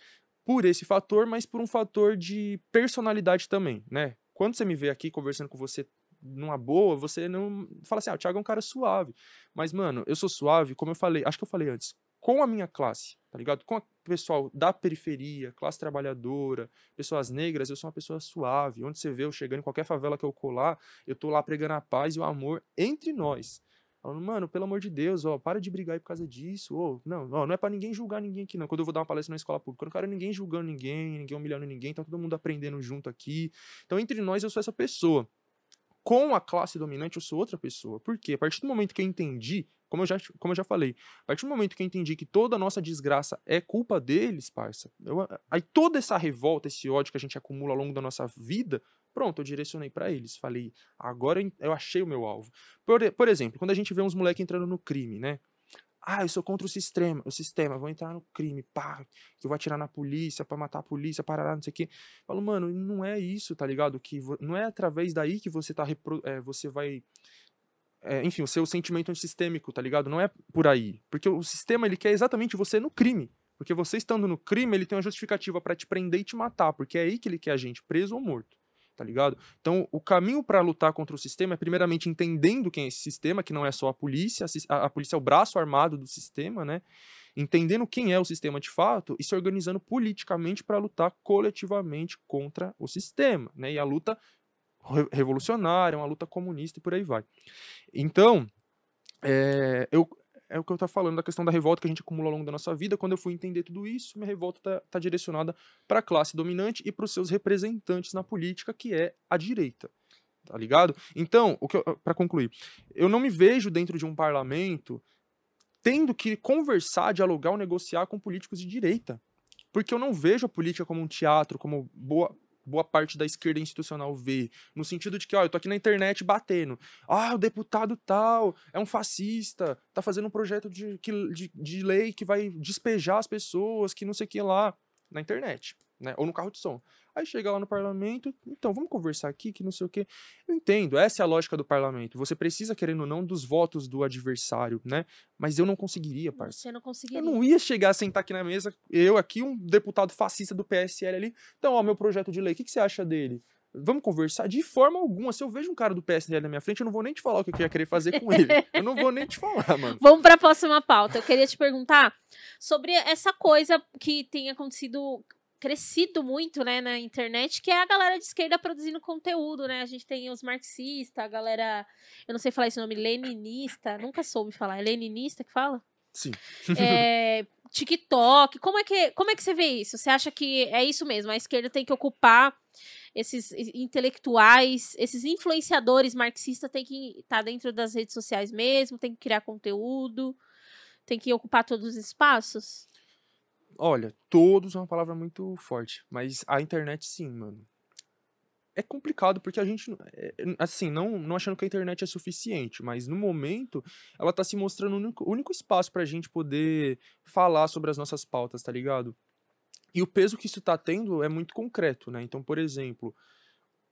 por esse fator, mas por um fator de personalidade também, né? Quando você me vê aqui conversando com você numa boa, você não fala assim, ah, o Thiago é um cara suave. Mas, mano, eu sou suave, como eu falei, acho que eu falei antes, com a minha classe, tá ligado? Com o pessoal da periferia, classe trabalhadora, pessoas negras, eu sou uma pessoa suave. Onde você vê eu chegando em qualquer favela que eu colar, eu tô lá pregando a paz e o amor entre nós. Falando, mano, pelo amor de Deus, ó, para de brigar aí por causa disso. Ó, não, ó, não é para ninguém julgar ninguém aqui, não. Quando eu vou dar uma palestra na escola pública, eu não quero ninguém julgando ninguém, ninguém humilhando ninguém, tá todo mundo aprendendo junto aqui. Então, entre nós, eu sou essa pessoa. Com a classe dominante, eu sou outra pessoa. Por quê? A partir do momento que eu entendi, como eu já, como eu já falei, a partir do momento que eu entendi que toda a nossa desgraça é culpa deles, parça, eu, aí toda essa revolta, esse ódio que a gente acumula ao longo da nossa vida, Pronto, eu direcionei para eles. Falei, agora eu achei o meu alvo. Por, por exemplo, quando a gente vê uns moleques entrando no crime, né? Ah, eu sou contra o sistema, o sistema, vou entrar no crime, pá, que eu vou atirar na polícia para matar a polícia, parar, não sei o quê. Falo, mano, não é isso, tá ligado? Que não é através daí que você tá é, você vai é, enfim, o seu sentimento antissistêmico, tá ligado? Não é por aí, porque o sistema ele quer exatamente você no crime. Porque você estando no crime, ele tem uma justificativa para te prender e te matar, porque é aí que ele quer a gente preso ou morto. Tá ligado? Então, o caminho para lutar contra o sistema é primeiramente entendendo quem é esse sistema, que não é só a polícia, a, a polícia é o braço armado do sistema, né? Entendendo quem é o sistema de fato e se organizando politicamente para lutar coletivamente contra o sistema, né? E a luta revolucionária, uma luta comunista e por aí vai. Então, é, eu, é o que eu estava falando da questão da revolta que a gente acumula ao longo da nossa vida. Quando eu fui entender tudo isso, minha revolta está tá direcionada para a classe dominante e para os seus representantes na política, que é a direita. Tá ligado? Então, para concluir, eu não me vejo dentro de um parlamento tendo que conversar, dialogar ou negociar com políticos de direita. Porque eu não vejo a política como um teatro, como boa, boa parte da esquerda institucional vê, no sentido de que, ó, eu tô aqui na internet batendo, ah, o deputado tal é um fascista, tá fazendo um projeto de, de, de lei que vai despejar as pessoas, que não sei o que lá, na internet, né, ou no carro de som. Aí chega lá no parlamento, então vamos conversar aqui, que não sei o quê. Eu entendo, essa é a lógica do parlamento. Você precisa, querendo ou não, dos votos do adversário, né? Mas eu não conseguiria, parça. Você não conseguiria. Eu não ia chegar a sentar aqui na mesa, eu aqui, um deputado fascista do PSL ali. Então, ó, meu projeto de lei, o que, que você acha dele? Vamos conversar de forma alguma. Se eu vejo um cara do PSL na minha frente, eu não vou nem te falar o que eu ia querer fazer com ele. eu não vou nem te falar, mano. Vamos para a próxima pauta. Eu queria te perguntar sobre essa coisa que tem acontecido crescido muito, né, na internet, que é a galera de esquerda produzindo conteúdo, né? A gente tem os marxistas, a galera, eu não sei falar esse nome, leninista, nunca soube falar, é leninista que fala? Sim. É, TikTok, como é que como é que você vê isso? Você acha que é isso mesmo? A esquerda tem que ocupar esses intelectuais, esses influenciadores marxistas tem que estar tá dentro das redes sociais mesmo, tem que criar conteúdo, tem que ocupar todos os espaços? Olha, todos é uma palavra muito forte, mas a internet sim, mano. É complicado porque a gente, é, assim, não, não achando que a internet é suficiente, mas no momento ela tá se mostrando o único, único espaço pra gente poder falar sobre as nossas pautas, tá ligado? E o peso que isso tá tendo é muito concreto, né? Então, por exemplo,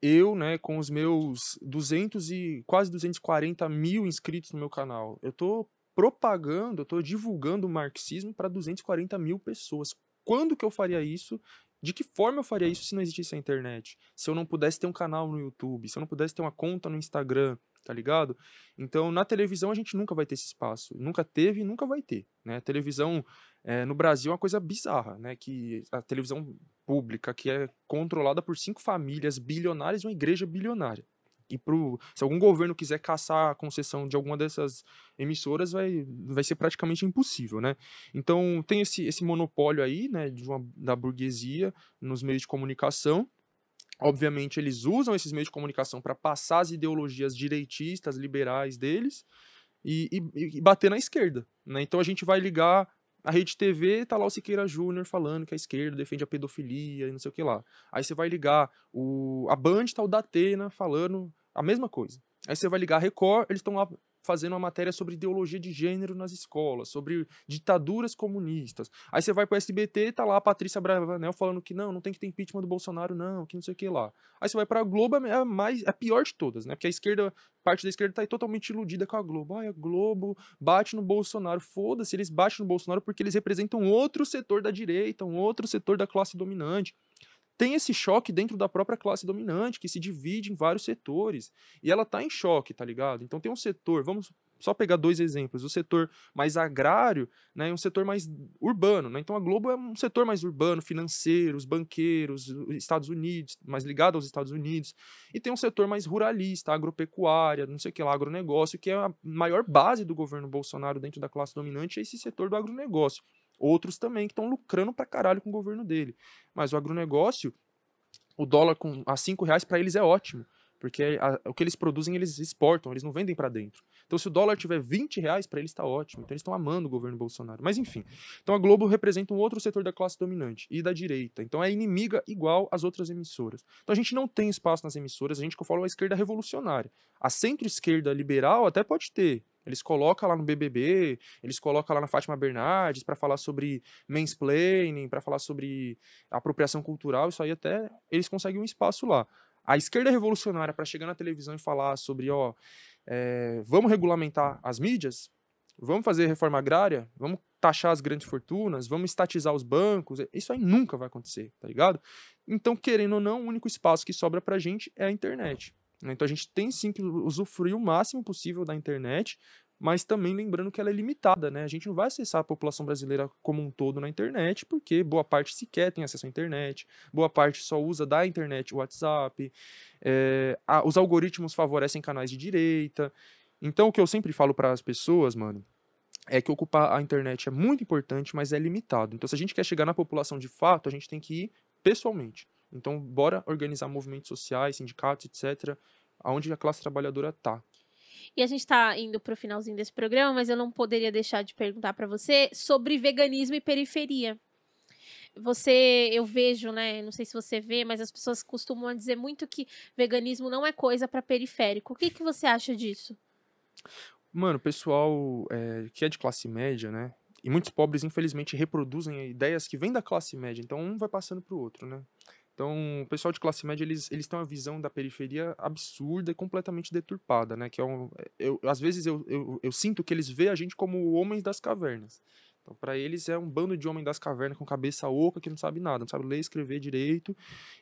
eu, né, com os meus 200 e quase 240 mil inscritos no meu canal, eu tô propagando, eu estou divulgando o marxismo para 240 mil pessoas. Quando que eu faria isso? De que forma eu faria isso se não existisse a internet? Se eu não pudesse ter um canal no YouTube, se eu não pudesse ter uma conta no Instagram, tá ligado? Então, na televisão a gente nunca vai ter esse espaço. Nunca teve e nunca vai ter. Né? A televisão é, no Brasil é uma coisa bizarra, né? Que a televisão pública, que é controlada por cinco famílias bilionárias e uma igreja bilionária e pro, se algum governo quiser caçar a concessão de alguma dessas emissoras, vai, vai ser praticamente impossível, né? Então tem esse, esse monopólio aí, né, de uma, da burguesia nos meios de comunicação. Obviamente eles usam esses meios de comunicação para passar as ideologias direitistas, liberais deles e, e, e bater na esquerda, né? Então a gente vai ligar a Rede TV tá lá o Siqueira Júnior falando que a esquerda defende a pedofilia e não sei o que lá. Aí você vai ligar o a Band tá o Datena falando a mesma coisa. Aí você vai ligar a Record, eles estão lá fazendo uma matéria sobre ideologia de gênero nas escolas, sobre ditaduras comunistas. Aí você vai pro SBT, tá lá a Patrícia Bravanel falando que não, não tem que ter impeachment do Bolsonaro, não, que não sei o que lá. Aí você vai pra Globo, é a, mais, é a pior de todas, né? Porque a esquerda, parte da esquerda tá totalmente iludida com a Globo. Ai, a Globo bate no Bolsonaro. Foda-se, eles batem no Bolsonaro porque eles representam outro setor da direita, um outro setor da classe dominante tem esse choque dentro da própria classe dominante, que se divide em vários setores. E ela está em choque, tá ligado? Então tem um setor, vamos só pegar dois exemplos, o setor mais agrário né, e um setor mais urbano. Né? Então a Globo é um setor mais urbano, financeiro, os banqueiros, Estados Unidos, mais ligado aos Estados Unidos. E tem um setor mais ruralista, agropecuária, não sei o que lá, agronegócio, que é a maior base do governo Bolsonaro dentro da classe dominante, é esse setor do agronegócio. Outros também que estão lucrando pra caralho com o governo dele. Mas o agronegócio, o dólar com, a 5 reais para eles é ótimo. Porque a, o que eles produzem, eles exportam, eles não vendem para dentro. Então, se o dólar tiver 20 reais, para eles está ótimo. Então, eles estão amando o governo Bolsonaro. Mas, enfim. Então, a Globo representa um outro setor da classe dominante e da direita. Então, é inimiga igual às outras emissoras. Então, a gente não tem espaço nas emissoras. A gente que eu falo é a esquerda revolucionária. A centro-esquerda liberal até pode ter. Eles colocam lá no BBB, eles colocam lá na Fátima Bernardes para falar sobre mansplaining, para falar sobre apropriação cultural, isso aí até eles conseguem um espaço lá. A esquerda revolucionária para chegar na televisão e falar sobre, ó, é, vamos regulamentar as mídias, vamos fazer reforma agrária, vamos taxar as grandes fortunas, vamos estatizar os bancos, isso aí nunca vai acontecer, tá ligado? Então, querendo ou não, o único espaço que sobra pra gente é a internet. Né? Então a gente tem sim que usufruir o máximo possível da internet, mas também lembrando que ela é limitada, né? A gente não vai acessar a população brasileira como um todo na internet, porque boa parte sequer tem acesso à internet, boa parte só usa da internet o WhatsApp, é, a, os algoritmos favorecem canais de direita. Então o que eu sempre falo para as pessoas, mano, é que ocupar a internet é muito importante, mas é limitado. Então se a gente quer chegar na população de fato, a gente tem que ir pessoalmente. Então bora organizar movimentos sociais, sindicatos, etc., aonde a classe trabalhadora tá. E a gente está indo para o finalzinho desse programa, mas eu não poderia deixar de perguntar para você sobre veganismo e periferia. Você, eu vejo, né? Não sei se você vê, mas as pessoas costumam dizer muito que veganismo não é coisa para periférico. O que, que você acha disso? Mano, o pessoal é, que é de classe média, né? E muitos pobres, infelizmente, reproduzem ideias que vêm da classe média. Então, um vai passando pro outro, né? Então, o pessoal de classe média, eles, eles têm uma visão da periferia absurda e completamente deturpada, né? Que é um, eu, às vezes eu, eu, eu sinto que eles veem a gente como homens das cavernas. Então, para eles é um bando de homem das cavernas com cabeça oca que não sabe nada, não sabe ler, escrever direito.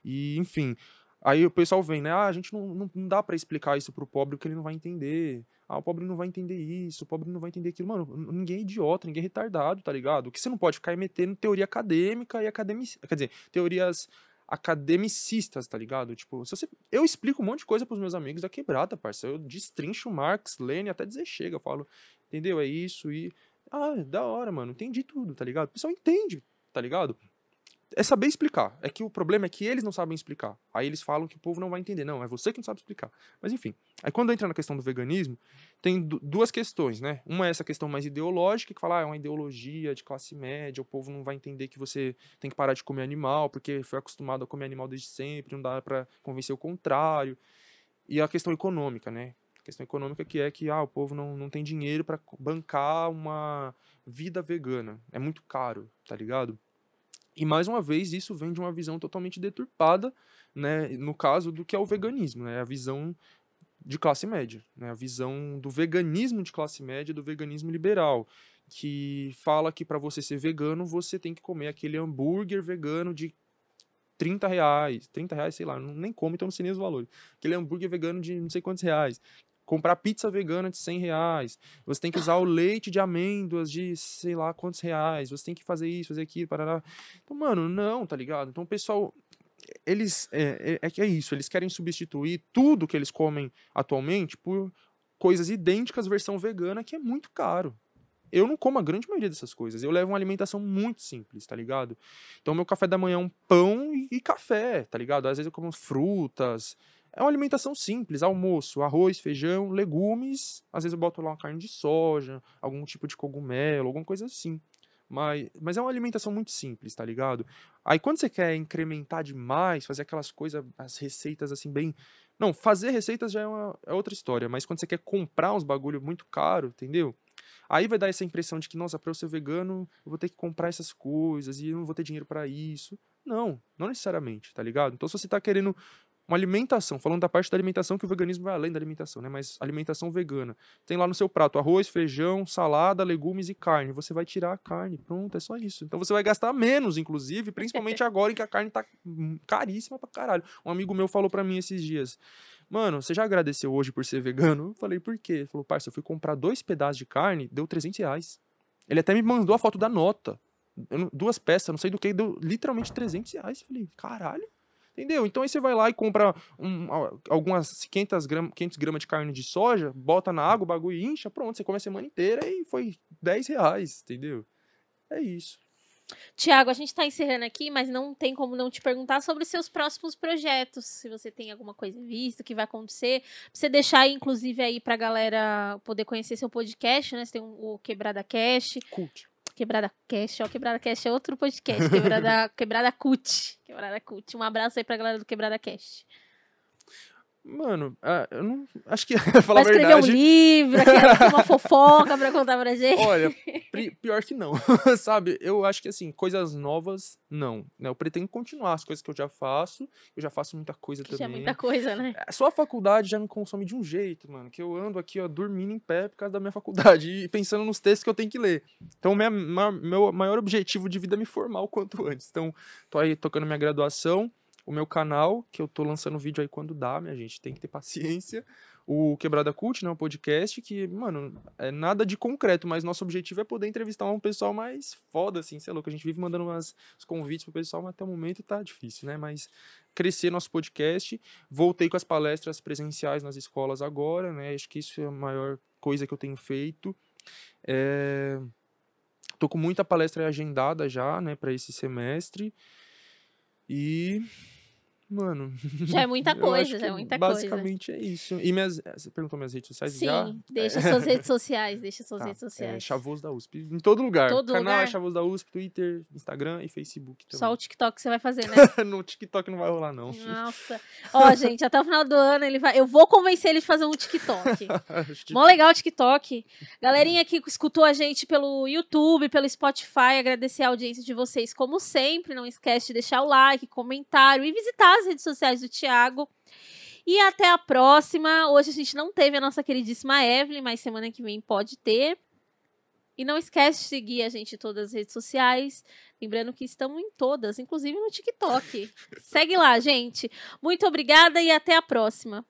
E, enfim, aí o pessoal vem, né? Ah, a gente não, não, não dá para explicar isso pro pobre porque ele não vai entender. Ah, o pobre não vai entender isso, o pobre não vai entender aquilo. Mano, ninguém é idiota, ninguém é retardado, tá ligado? O que você não pode ficar é metendo teoria acadêmica e academic... Quer dizer, teorias academicistas, tá ligado? Tipo, se você... eu explico um monte de coisa pros meus amigos da quebrada, parceiro. Eu destrincho Marx, Lenin, até dizer chega. Eu falo, entendeu? É isso e. Ah, da hora, mano. Entendi tudo, tá ligado? O pessoal entende, tá ligado? É saber explicar. É que o problema é que eles não sabem explicar. Aí eles falam que o povo não vai entender. Não, é você que não sabe explicar. Mas enfim. Aí quando entra na questão do veganismo, tem duas questões, né? Uma é essa questão mais ideológica, que fala, ah, é uma ideologia de classe média, o povo não vai entender que você tem que parar de comer animal, porque foi acostumado a comer animal desde sempre, não dá para convencer o contrário. E a questão econômica, né? A questão econômica que é que ah, o povo não, não tem dinheiro para bancar uma vida vegana. É muito caro, tá ligado? E mais uma vez, isso vem de uma visão totalmente deturpada, né, no caso do que é o veganismo, né, a visão de classe média, né, a visão do veganismo de classe média, do veganismo liberal, que fala que para você ser vegano, você tem que comer aquele hambúrguer vegano de 30 reais, 30 reais, sei lá, nem como, então não sei nem os valores. Aquele hambúrguer vegano de não sei quantos reais comprar pizza vegana de 100 reais, você tem que usar o leite de amêndoas de sei lá quantos reais, você tem que fazer isso, fazer aquilo, parará. Então, mano, não, tá ligado? Então o pessoal, eles, é, é, é, é isso, eles querem substituir tudo que eles comem atualmente por coisas idênticas versão vegana, que é muito caro. Eu não como a grande maioria dessas coisas. Eu levo uma alimentação muito simples, tá ligado? Então, meu café da manhã é um pão e, e café, tá ligado? Às vezes eu como frutas, é uma alimentação simples, almoço, arroz, feijão, legumes, às vezes eu boto lá uma carne de soja, algum tipo de cogumelo, alguma coisa assim. Mas, mas é uma alimentação muito simples, tá ligado? Aí quando você quer incrementar demais, fazer aquelas coisas, as receitas assim bem... Não, fazer receitas já é, uma, é outra história, mas quando você quer comprar uns bagulho muito caro, entendeu? Aí vai dar essa impressão de que, nossa, para eu ser vegano, eu vou ter que comprar essas coisas e eu não vou ter dinheiro para isso. Não, não necessariamente, tá ligado? Então se você tá querendo uma alimentação, falando da parte da alimentação, que o veganismo vai além da alimentação, né? Mas alimentação vegana. Tem lá no seu prato arroz, feijão, salada, legumes e carne. Você vai tirar a carne, pronto, é só isso. Então você vai gastar menos, inclusive, principalmente agora em que a carne tá caríssima pra caralho. Um amigo meu falou para mim esses dias. Mano, você já agradeceu hoje por ser vegano? Eu falei, por quê? Ele falou, parça, eu fui comprar dois pedaços de carne, deu 300 reais. Ele até me mandou a foto da nota. duas peças, não sei do que, deu literalmente 300 reais. Eu falei, caralho. Entendeu? Então aí você vai lá e compra um, algumas 500 gramas, 500 gramas de carne de soja, bota na água, o bagulho incha, pronto, você come a semana inteira e foi 10 reais, entendeu? É isso. Tiago, a gente está encerrando aqui, mas não tem como não te perguntar sobre seus próximos projetos. Se você tem alguma coisa vista que vai acontecer. Pra você deixar, inclusive, aí pra galera poder conhecer seu podcast, né? Você tem o Quebrada Cash. Cult. Quebrada Cash, ó, Quebrada Cash é outro podcast, Quebrada, Quebrada Cut, Quebrada Cut. Um abraço aí pra galera do Quebrada Cash. Mano, ah, eu não. Acho que. falar Vai escrever verdade, um livro, uma fofoca pra contar pra gente. Olha, pior que não. Sabe? Eu acho que assim, coisas novas, não. Né? Eu pretendo continuar as coisas que eu já faço. Eu já faço muita coisa que também. Já é muita coisa, né? É, só a faculdade já me consome de um jeito, mano. Que eu ando aqui, ó, dormindo em pé por causa da minha faculdade e pensando nos textos que eu tenho que ler. Então, minha, meu maior objetivo de vida é me formar o quanto antes. Então, tô aí tocando minha graduação o meu canal, que eu tô lançando vídeo aí quando dá, minha gente, tem que ter paciência. O Quebrada Cult, né, um podcast que, mano, é nada de concreto, mas nosso objetivo é poder entrevistar um pessoal mais foda, assim, sei lá, que a gente vive mandando umas, uns convites pro pessoal, mas até o momento tá difícil, né, mas crescer nosso podcast, voltei com as palestras presenciais nas escolas agora, né, acho que isso é a maior coisa que eu tenho feito. É... Tô com muita palestra agendada já, né, para esse semestre. E Mano. Já é muita coisa, já é muita basicamente coisa. Basicamente é isso. E minhas. Você perguntou minhas redes sociais? Sim, já? deixa suas redes sociais, deixa suas tá, redes sociais. É Chavoso da USP. Em todo lugar. Todo Canal lugar? é Chavoso da USP, Twitter, Instagram e Facebook também. Só o TikTok você vai fazer, né? no TikTok não vai rolar, não. Nossa. Ó, gente, até o final do ano ele vai. Eu vou convencer ele a fazer um TikTok. Mó legal o TikTok. Galerinha que escutou a gente pelo YouTube, pelo Spotify, agradecer a audiência de vocês, como sempre. Não esquece de deixar o like, comentário e visitar as redes sociais do Thiago. E até a próxima. Hoje a gente não teve a nossa queridíssima Evelyn, mas semana que vem pode ter. E não esquece de seguir a gente em todas as redes sociais. Lembrando que estamos em todas, inclusive no TikTok. Segue lá, gente. Muito obrigada e até a próxima.